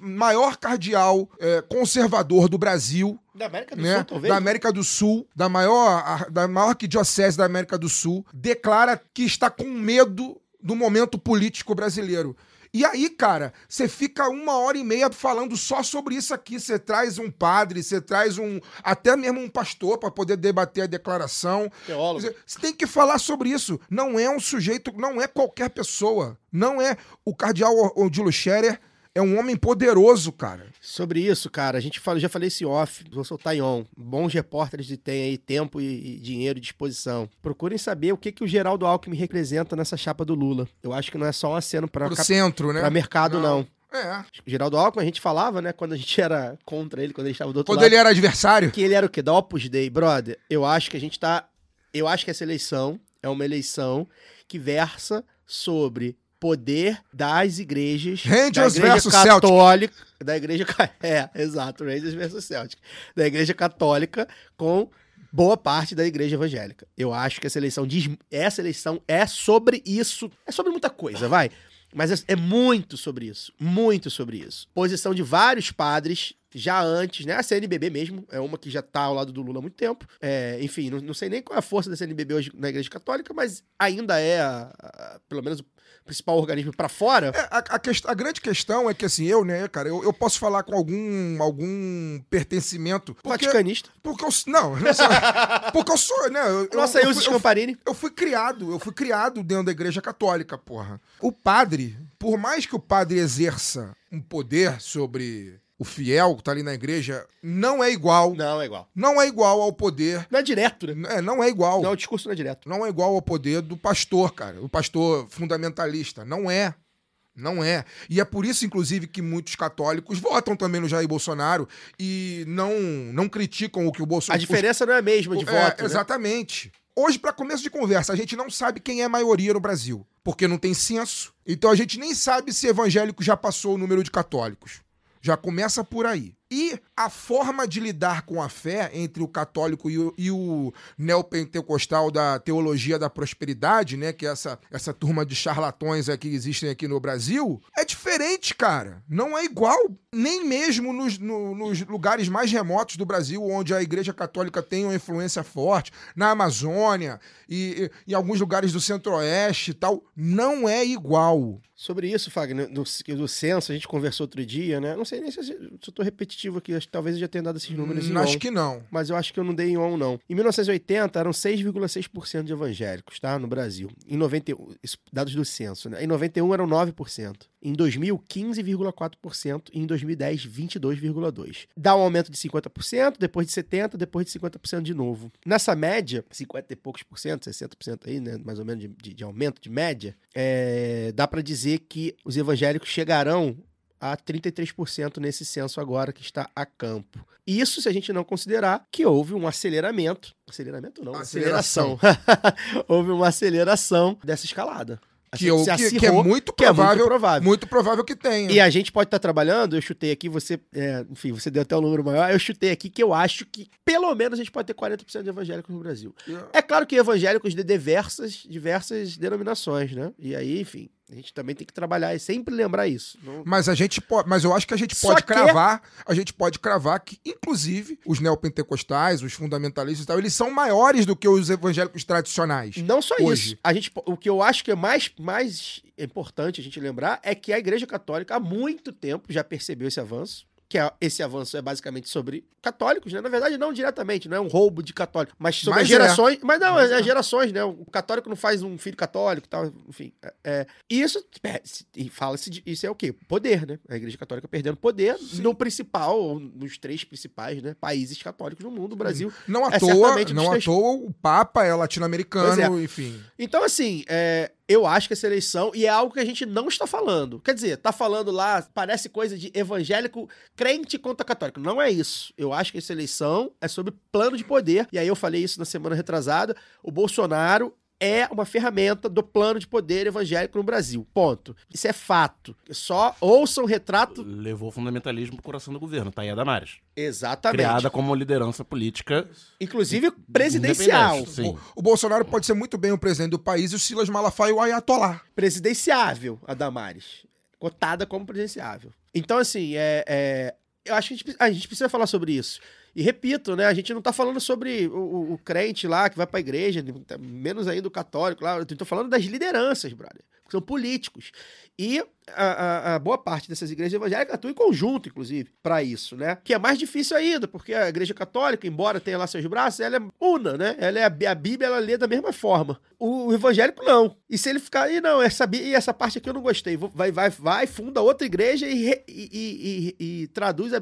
maior cardeal é, conservador do Brasil Da América do né, Sul, talvez. da América do Sul, da maior, da maior arquidiocese da América do Sul, declara que está com medo do momento político brasileiro. E aí, cara, você fica uma hora e meia falando só sobre isso aqui. Você traz um padre, você traz um. até mesmo um pastor para poder debater a declaração. Teólogo. Você tem que falar sobre isso. Não é um sujeito, não é qualquer pessoa. Não é. O cardeal Odilo Scherer é um homem poderoso, cara. Sobre isso, cara, a gente fala, já falei esse off, vou soltar em on. Bons repórteres que têm aí tempo e, e dinheiro e disposição. Procurem saber o que, que o Geraldo Alckmin representa nessa chapa do Lula. Eu acho que não é só um aceno para Pro centro, né? mercado, não. É. O Geraldo Alckmin, a gente falava, né, quando a gente era contra ele, quando ele estava do outro Quando lado. ele era adversário. Que ele era o quê? Da Opus Dei. Brother, eu acho que a gente tá. Eu acho que essa eleição é uma eleição que versa sobre poder das igrejas. Rangers da igreja versus Celtic. católica. Da igreja. É, exato, Rangers versus Celtic. Da igreja católica com boa parte da igreja evangélica. Eu acho que essa eleição diz. Essa eleição é sobre isso. É sobre muita coisa, vai. Mas é, é muito sobre isso. Muito sobre isso. Posição de vários padres já antes, né? A CNBB mesmo é uma que já tá ao lado do Lula há muito tempo. É, enfim, não, não sei nem qual é a força da CNBB hoje na Igreja Católica, mas ainda é, a- a- pelo menos, o principal organismo pra fora. É, a, a a grande questão é que, assim, eu, né, cara, eu, eu posso falar com algum, algum pertencimento. Porque, Vaticanista. porque eu. Não, não sou- porque eu sou, né? Eu, eu- Nossa, eu, Ilse fui- eu, eu fui criado, eu fui criado dentro da igreja católica, porra. O padre, por mais que o padre exerça um poder sobre o fiel que tá ali na igreja, não é igual. Não, é igual. Não é igual ao poder. Não é direto, né? É, não é igual. Não, o discurso não é direto. não é igual ao poder do pastor, cara. O pastor fundamentalista. Não é. Não é. E é por isso, inclusive, que muitos católicos votam também no Jair Bolsonaro e não, não criticam o que o A Bolsonaro. diferença não é a mesma de É, voto. né? Exatamente. Hoje, para começo de conversa, a gente não sabe quem é a maioria no Brasil, porque não tem censo. Então a gente nem sabe se evangélico já passou o número de católicos. Já começa por aí. E a forma de lidar com a fé entre o católico e o, e o neopentecostal da teologia da prosperidade, né? Que é essa, essa turma de charlatões aqui que existem aqui no Brasil, é diferente, cara. Não é igual. Nem mesmo nos, no- nos lugares mais remotos do Brasil, onde a Igreja Católica tem uma influência forte, na Amazônia e, em alguns lugares do Centro-Oeste e tal, não é igual. Sobre isso, Fagner, do, do censo, a gente conversou outro dia, né? Não sei nem se, eu tô repetitivo aqui, acho que talvez eu já tenha dado esses números em Acho on, que não. mas eu acho que eu não dei em on, não. Em 1980, eram 6,6% de evangélicos, tá? No Brasil. Em 91, isso, dados do censo, né? Em 91 eram 9%. Em 2000, 15,4%. E em 2010, 22,2%. Dá um aumento de 50%, depois de 70%, depois de 50% de novo. Nessa média, 50 e poucos por cento, 60% aí, né? Mais ou menos de, de- de aumento de média, é, dá pra dizer que os evangélicos chegarão a 33% nesse censo agora que está a campo. Isso se a gente não considerar que houve um aceleramento. Aceleramento não, Aceleração. aceleração. houve uma aceleração dessa escalada. Que, eu- Se que- que é acirrou, muito que é muito provável, provável. muito provável que tenha. E a gente pode estar trabalhando, eu chutei aqui, você, é, enfim, você deu até um número maior, eu chutei aqui que eu acho que pelo menos a gente pode ter 40% de evangélicos no Brasil. É claro que evangélicos de diversas, diversas denominações, né? E aí, enfim, a gente também tem que trabalhar e sempre lembrar isso. Não- Mas a gente pode, mas eu acho que a gente pode que- cravar, a gente pode cravar que inclusive os neopentecostais, os fundamentalistas e tal, eles são maiores do que os evangélicos tradicionais. Não só Hoje. isso. A gente, o que eu acho que é mais, mais importante a gente lembrar é que a Igreja Católica há muito tempo já percebeu esse avanço. Que é- esse avanço é basicamente sobre católicos, né? Na verdade, não diretamente, não é um roubo de católico, mas sobre Mas as é. gerações. Mas não, é as gerações, né? O católico não faz um filho católico e tal, enfim. É, é. E isso, é, e fala-se, isso é o quê? Poder, né? A Igreja Católica perdendo poder no principal, ou nos três principais, né? Países católicos no mundo, o Brasil. Não à É toa, não à três- toa o Papa é latino-americano, enfim. Então, assim, é, eu acho que essa eleição, e é algo que a gente não está falando. Quer dizer, tá falando lá, parece coisa de evangélico crente contra católico. Não é isso. Eu acho que essa eleição é sobre plano de poder. E aí eu falei isso na semana retrasada. O Bolsonaro é uma ferramenta do plano de poder evangélico no Brasil. Ponto. Isso é fato. Só ouçam o retrato. Levou o fundamentalismo pro coração do governo, Thaía Damares. Exatamente. Criada como liderança política Inclusive presidencial. Sim. O, o Bolsonaro pode ser muito bem o presidente do país e o Silas Malafaia o Ayatollah. presidenciável a Damares. Cotada como presidenciável. Então, assim, é, é, eu acho que a gente, a gente precisa falar sobre isso. E repito, né? A gente não tá falando sobre o, o- crente lá que vai pra igreja, menos ainda o católico lá. Eu tô falando das lideranças, brother. São políticos. E a, a- a boa parte dessas igrejas evangélicas atuam em conjunto, inclusive, para isso, né? Que é mais difícil ainda, porque a igreja católica, embora tenha lá seus braços, ela é una, né? Ela é a, a Bíblia, ela lê da mesma forma. O, o evangélico não. E se ele ficar, e não, essa, e essa parte aqui eu não gostei, vai, vai, vai, funda outra igreja e, e, e- e- e traduz, a,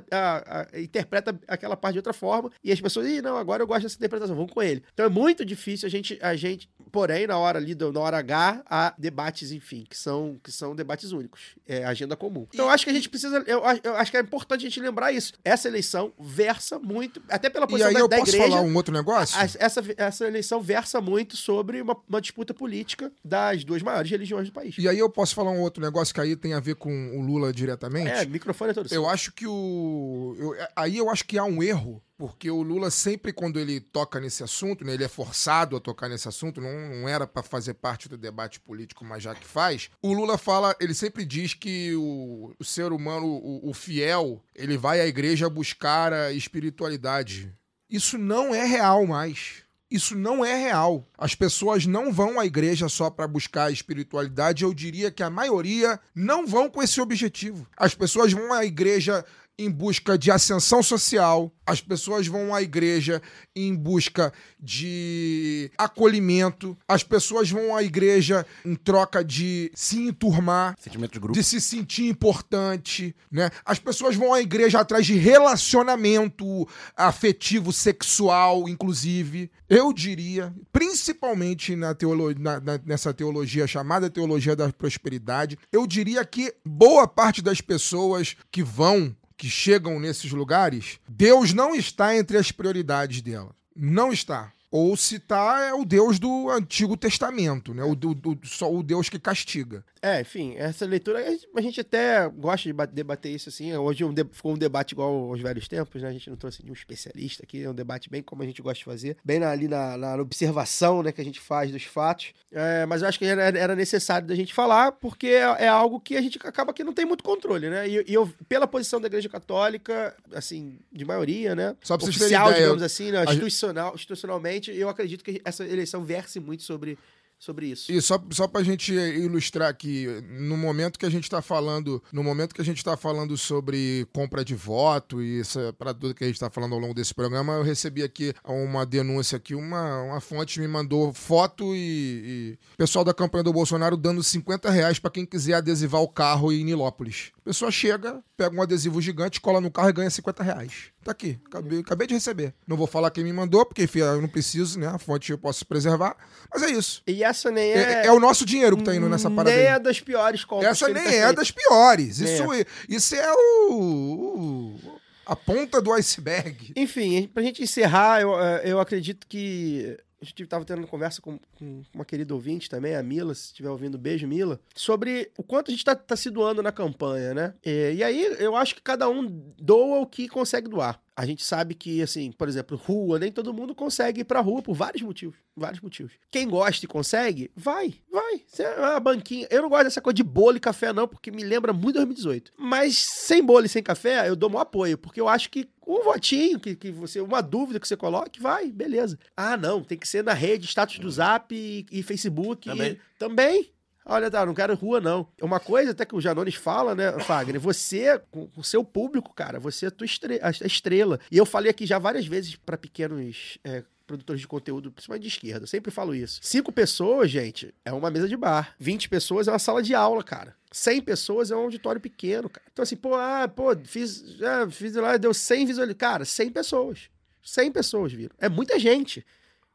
interpreta aquela parte de outra forma, e as pessoas, ih, não, agora eu gosto dessa interpretação, vamos com ele. Então é muito difícil a gente, a gente porém, na hora ali, na hora H, há debates, enfim, que são, que são debates únicos, é agenda comum. Então eu acho que a gente precisa, eu, acho- eu acho que é importante a gente lembrar isso. Essa eleição versa muito, até pela E posição aí da, eu da posso igreja, falar um outro negócio? a- essa, essa eleição versa muito sobre uma, uma disputa política das duas maiores religiões do país. E aí eu posso falar um outro negócio que aí tem a ver com o Lula diretamente? É, microfone é todo. Eu acho que o. eu- aí eu acho que há um erro, porque o Lula sempre, quando ele toca nesse assunto, né, ele é forçado a tocar nesse assunto, não, não era pra fazer parte do debate político, mas já que faz. O Lula fala, ele sempre diz que o, o ser humano, o, o fiel, ele vai à igreja buscar a espiritualidade. Isso não é real mais. Isso não é real. As pessoas não vão à igreja só para buscar a espiritualidade. Eu diria que a maioria não vão com esse objetivo. As pessoas vão à igreja em busca de ascensão social. As pessoas vão à igreja em busca de acolhimento. As pessoas vão à igreja em troca de se enturmar Sentimento de grupo. de se sentir importante, né? As pessoas vão à igreja atrás de relacionamento afetivo, sexual, inclusive. Eu diria, principalmente na teolo na- na- nessa teologia chamada teologia da prosperidade, eu diria que boa parte das pessoas que vão, que chegam nesses lugares, Deus não está entre as prioridades dela. Não está. Ou se tá, é o Deus do Antigo Testamento, né? O, do- do- só o Deus que castiga. É, enfim, essa leitura, a gente- gente até gosta de ba- debater isso assim. Hoje um ficou um debate igual aos velhos tempos, né? A gente não trouxe nenhum especialista aqui, é um debate bem como a gente gosta de fazer, bem na- ali na, na observação né, que a gente faz dos fatos. É, mas eu acho que era, era necessário da gente falar, porque é, é algo que a gente acaba que não tem muito controle, né? E, e eu, pela posição da Igreja Católica, assim, de maioria, né? Só pra vocês terem Oficial, ideia, digamos assim, né? Institucional, institucionalmente, eu acredito que essa eleição verse muito sobre, sobre isso. E só, só pra gente ilustrar aqui, no momento que a gente tá falando, no momento que a gente tá falando sobre compra de voto e essa para tudo que a gente tá falando ao longo desse programa, eu recebi aqui uma denúncia aqui, uma, uma fonte me mandou foto e, e pessoal da campanha do Bolsonaro dando 50 reais pra quem quiser adesivar o carro em Nilópolis. A pessoa chega, pega um adesivo gigante, cola no carro e ganha 50 reais. Tá aqui, acabei, acabei de receber. Não vou falar quem me mandou, porque enfim, eu não preciso, né? A fonte eu posso preservar. Mas é isso. E essa nem É, é. é o nosso dinheiro que tá indo nessa parada. Nem aí. é das piores compras. Essa nem tá é feito. das piores. Nem Isso é, isso é o, o- a ponta do iceberg. Enfim, pra gente encerrar, eu, eh, eu acredito que. A gente tava tendo uma conversa com, com uma querida ouvinte também, a Mila, se estiver ouvindo, beijo, Mila, sobre o quanto a gente tá, tá se doando na campanha, né? E, e aí eu acho que cada um doa o que consegue doar. A gente sabe que, assim, por exemplo, rua, nem todo mundo consegue ir pra rua por vários motivos. Vários motivos. Quem gosta e consegue, vai, vai. É uma banquinha. Eu não gosto dessa coisa de bolo e café, não, porque me lembra muito 2018. Mas sem bolo e sem café, eu dou meu apoio, porque eu acho que um votinho, que, que você, uma dúvida que você coloque, vai, beleza. Ah, não, tem que ser na rede, status do Zap e, e Facebook. Também. E, também. Olha, tá, não quero rua, não. É uma coisa até que o Janones fala, né, Fagner? Você, com o seu público, cara, você é a tua estre- a estrela. E eu falei aqui já várias vezes pra pequenos é, produtores de conteúdo, principalmente de esquerda. Eu sempre falo isso. Cinco pessoas, gente, é uma mesa de bar. 20 pessoas é uma sala de aula, cara. 100 pessoas é um auditório pequeno, cara. Então, assim, pô, ah, pô, fiz, ah, fiz lá, deu 100 visualizações. Cara, 100 pessoas. 100 pessoas viram. É muita gente.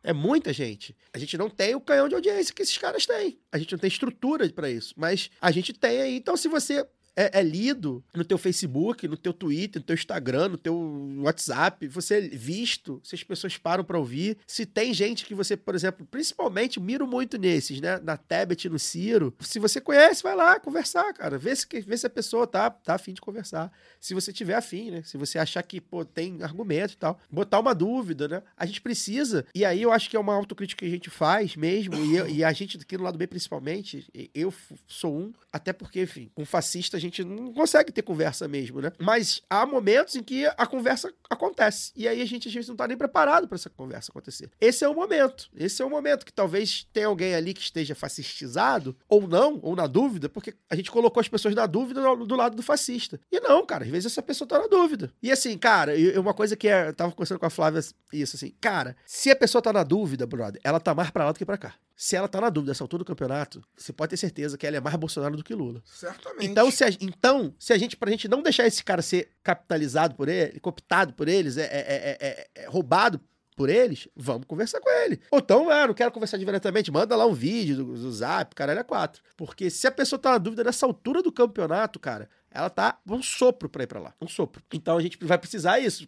É muita gente. A gente não tem o canhão de audiência que esses caras têm. A gente não tem estrutura pra isso. Mas a gente tem aí. Então, se você é, é lido no teu Facebook, no teu Twitter, no teu Instagram, no teu WhatsApp, você é visto, se as pessoas param pra ouvir, se tem gente que você, por exemplo, principalmente miro muito nesses, né? Na Tebet no Ciro. Se você conhece, vai lá conversar, cara. Vê se, vê se a pessoa tá, tá afim de conversar. Se você tiver afim, né? Se você achar que, pô, tem argumento e tal. Botar uma dúvida, né? A gente precisa, e aí eu acho que é uma autocrítica que a gente faz mesmo, e, eu- e a gente aqui no lado B principalmente, eu sou um, até porque, enfim, com fascista a gente gente não consegue ter conversa mesmo, né? Mas há momentos em que a conversa acontece. E aí a gente às vezes não tá nem preparado para essa conversa acontecer. Esse é o momento. Esse é o momento que talvez tenha alguém ali que esteja fascistizado, ou não, ou na dúvida, porque a gente colocou as pessoas na dúvida do do lado do fascista. E não, cara, às vezes essa pessoa tá na dúvida. E assim, cara, uma coisa que é, eu tava conversando com a Flávia isso assim, cara, se a pessoa tá na dúvida, brother, ela tá mais pra lá do que pra cá. Se ela tá na dúvida nessa altura do campeonato, você pode ter certeza que ela é mais Bolsonaro do que Lula. Certamente. Então, se a, então, se a gente, pra gente não deixar esse cara ser capitalizado por ele, cooptado por eles, é, é- é- é- é roubado por eles, vamos conversar com ele. Ou então, ah, não quero conversar diretamente, manda lá um vídeo do, do zap, caralho, é quatro. Porque se a pessoa tá na dúvida nessa altura do campeonato, cara, ela tá um sopro pra ir pra lá. Um sopro. Então a gente vai precisar isso.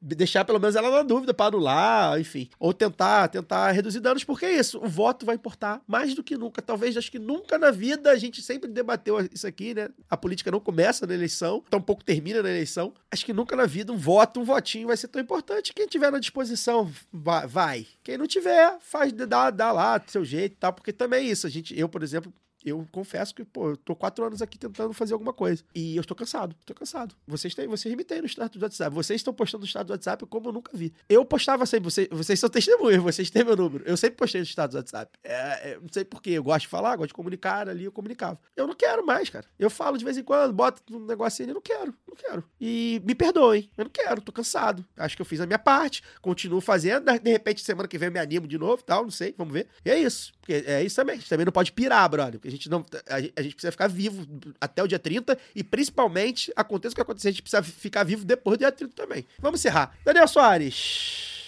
Deixar pelo menos ela na dúvida pra anular, enfim. Ou tentar, tentar reduzir danos, porque é isso. O voto vai importar mais do que nunca. Talvez, acho que nunca na vida a gente sempre debateu isso aqui, né? A política não começa na eleição, tampouco termina na eleição. Acho que nunca na vida um voto, um votinho vai ser tão importante. Quem tiver na disposição, va- vai. Quem não tiver, faz, dá, dá lá do seu jeito tal. Porque também é isso. A gente, eu, por exemplo, eu confesso que, pô, eu tô quatro anos aqui tentando fazer alguma coisa. E eu estou cansado, tô cansado. Vocês têm, vocês me têm no status do WhatsApp. Vocês estão postando no status do WhatsApp como eu nunca vi. Eu postava sempre, vocês, vocês são testemunhas, vocês têm meu número. Eu sempre postei no status do WhatsApp. É, é, não sei porquê, eu gosto de falar, gosto de comunicar ali, eu comunicava. Eu não quero mais, cara. Eu falo de vez em quando, boto um negocinho ali, não quero, não quero. E me perdoem, eu não quero, tô cansado. Acho que eu fiz a minha parte, continuo fazendo, de repente semana que vem eu me animo de novo, tal, não sei, vamos ver. E é isso. Porque é isso também. A gente também não pode pirar, brother. A gente não. A, gente- precisa ficar vivo até o dia 30 e principalmente, aconteça o que acontecer, a gente precisa ficar vivo depois do dia 30 também. Vamos encerrar. Daniel Soares.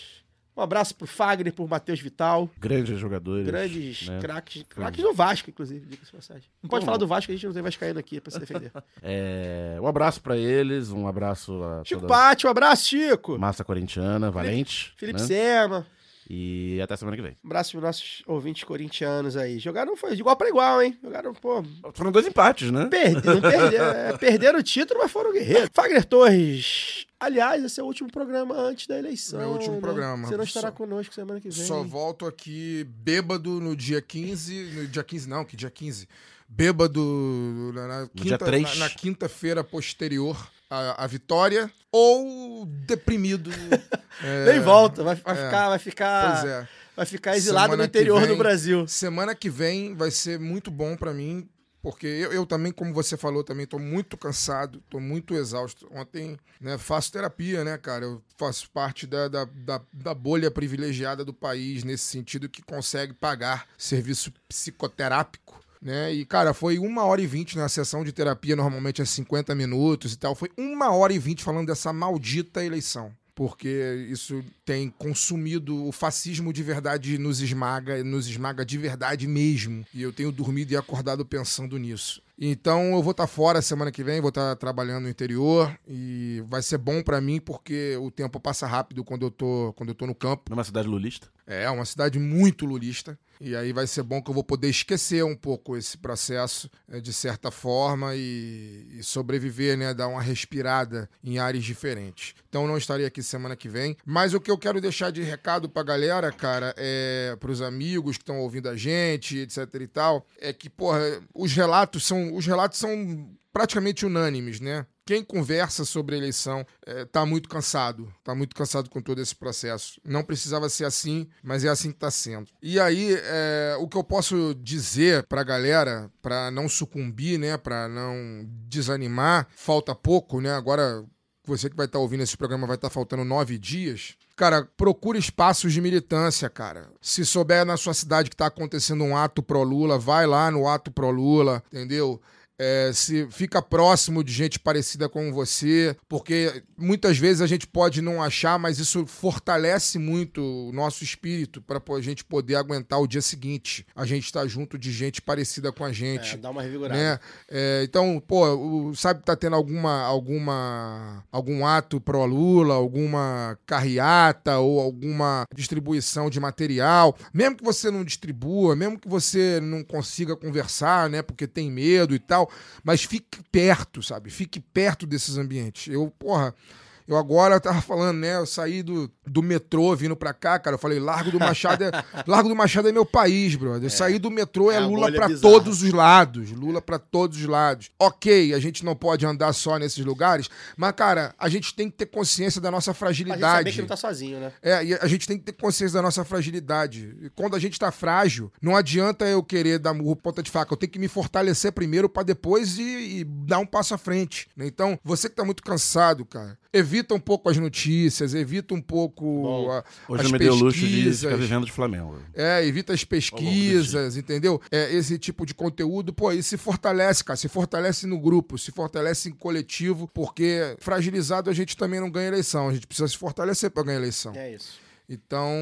Um abraço pro Fagner, pro Matheus Vital. Grandes jogadores. Grandes né? craques. Craques do Vasco, inclusive, diga-se passagem. Não pode falar não? do Vasco, a gente não tem Vascaíno aqui pra se defender. É, um abraço pra eles, um abraço a Chico toda Pátio, um abraço, Chico. massa corintiana, valente. Felipe né? Sema. E até semana que vem. Um abraço pros nossos ouvintes corintianos aí. Jogaram, foi de igual pra igual, hein? Jogaram, pô, Foram dois empates, né? Perder, não perderam, é, perderam o título, mas foram guerreiros. Fagner Torres. Aliás, esse é o último programa antes da eleição. Meu último né? programa. Você não estará Só- conosco semana que vem. Só volto aqui bêbado no dia 15. No dia 15, não, que dia 15? Bêbado na, na dia quinta- três. na- na quinta-feira posterior à, à vitória. Ou deprimido. é, Nem volta, vai, vai é. ficar, vai ficar, Pois é. vai ficar exilado Semana no interior vem- do Brasil. Semana que vem vai ser muito bom pra mim, porque eu, eu também, como você falou, também tô muito cansado, tô muito exausto. Ontem, né, faço terapia, né, cara? Eu faço parte da, da, da, da bolha privilegiada do país, nesse sentido que consegue pagar serviço psicoterápico. Né? E, cara, foi uma hora e vinte na sessão de terapia, normalmente é 50 minutos e tal. Foi uma hora e vinte falando dessa maldita eleição porque isso tem consumido o fascismo de verdade nos esmaga, nos esmaga de verdade mesmo. E eu tenho dormido e acordado pensando nisso. Então eu vou estar fora semana que vem, vou estar trabalhando no interior e vai ser bom pra mim porque o tempo passa rápido quando eu tô, quando eu tô no campo. Numa cidade lulista. É uma cidade muito lulista. E aí vai ser bom que eu vou poder esquecer um pouco esse processo, eh, de certa forma, e, e sobreviver, né? Dar uma respirada em áreas diferentes. Então não estarei aqui semana que vem. Mas o que eu quero deixar de recado pra galera, cara, é pros amigos que estão ouvindo a gente, etc e tal, é que, porra, os relatos são. Os relatos são praticamente unânimes, né? Quem conversa sobre a eleição eh, tá muito cansado, tá muito cansado com todo esse processo. Não precisava ser assim, mas é assim que tá sendo. E aí, eh, o que eu posso dizer pra galera, pra não sucumbir, né, Pra não desanimar, falta pouco, né? Agora, você que vai estar ouvindo esse programa vai estar faltando nove dias. Cara, procure espaços de militância, cara. Se souber na sua cidade que tá acontecendo um ato pró-Lula, vai lá no ato pró-Lula, entendeu? É, se fica próximo de gente parecida com você, porque muitas vezes a gente pode não achar, mas isso fortalece muito o nosso espírito para a gente poder aguentar o dia seguinte. A gente está junto de gente parecida com a gente É, dá uma revigorada. né? É, então, pô, o, sabe tá tendo alguma alguma algum ato pró Lula, alguma carreata ou alguma distribuição de material, mesmo que você não distribua, mesmo que você não consiga conversar, né, porque tem medo e tal, mas fique perto, sabe? Fique perto desses ambientes. Eu, porra, Eu agora tava falando, né? Eu saí do, do metrô vindo pra cá, cara. Eu falei, Largo do Machado é, Largo do Machado é meu país, brother. Eu saí do metrô, é, É a Lula pra bizarra. todos os lados. Lula pra todos os lados. Ok, a gente não pode andar só nesses lugares, mas, cara, a gente tem que ter consciência da nossa Pra gente saber fragilidade. que não tá sozinho, né? É, e a gente tem que ter consciência da nossa fragilidade. E quando a gente tá frágil, não adianta eu querer dar murro ponta de faca. Eu tenho que me fortalecer primeiro pra depois e, e dar um passo à frente. né? Então, você que tá muito cansado, cara, evita um pouco as notícias, evita um pouco Bom, a- Hoje as eu me dei o luxo de pesquisas. ficar vivendo de Flamengo. É, evita as pesquisas, entendeu? É, esse tipo de conteúdo, pô, e se fortalece, cara. Se fortalece no grupo, se fortalece em coletivo, porque fragilizado a gente também não ganha eleição. A gente precisa se fortalecer pra ganhar eleição. É isso. Então,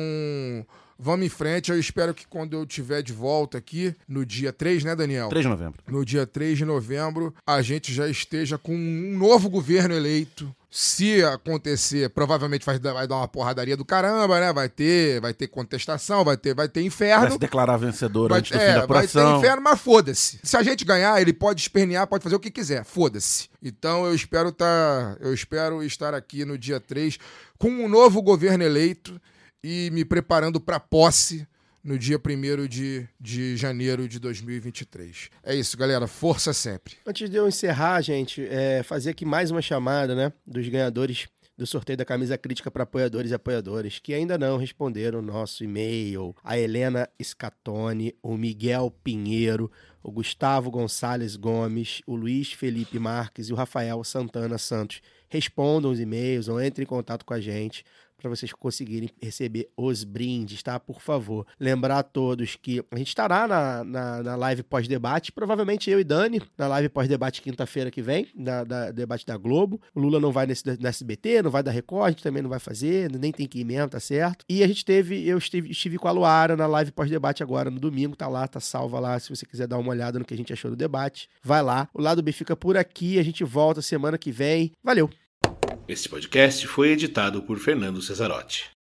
vamos em frente. Eu espero que quando eu estiver de volta aqui, no dia 3, né, Daniel? 3 de novembro. No dia 3 de novembro, a gente já esteja com um novo governo eleito. Se acontecer, provavelmente vai dar, vai dar uma porradaria do caramba, né? Vai ter, vai ter contestação, vai ter, vai ter Vai inferno. se declarar vencedor Vai, antes do é, fim da vai ter apuração. inferno, mas foda-se. Se a gente ganhar, ele pode espernear, pode fazer o que quiser. Foda-se. Então eu espero tá, eu espero estar aqui no dia 3 com um novo governo eleito e me preparando para posse no dia 1 de, de janeiro de 2023. É isso, galera. Força sempre. Antes de eu encerrar, gente, é, fazer aqui mais uma chamada, né, dos ganhadores do sorteio da camisa crítica para apoiadores e apoiadoras que ainda não responderam o nosso e-mail. A Helena Scatone, o Miguel Pinheiro, o Gustavo Gonçalves Gomes, o Luiz Felipe Marques e o Rafael Santana Santos. Respondam os e-mails ou entrem em contato com a gente para vocês conseguirem receber os brindes, tá? Por favor. Lembrar a todos que a gente estará na, na, na live pós-debate, provavelmente eu e Dani, na live pós-debate quinta-feira que vem, da, da debate da Globo. O Lula não vai nesse no SBT, não vai da Record, a gente também não vai fazer, nem tem que ir mesmo, tá certo? E a gente teve, eu estive, estive com a Luara na live pós-debate agora no domingo, tá lá, tá salva lá, se você quiser dar uma olhada no que a gente achou do debate, vai lá. O lado B fica por aqui, a gente volta semana que vem. Valeu! Este podcast foi editado por Fernando Cesarotti.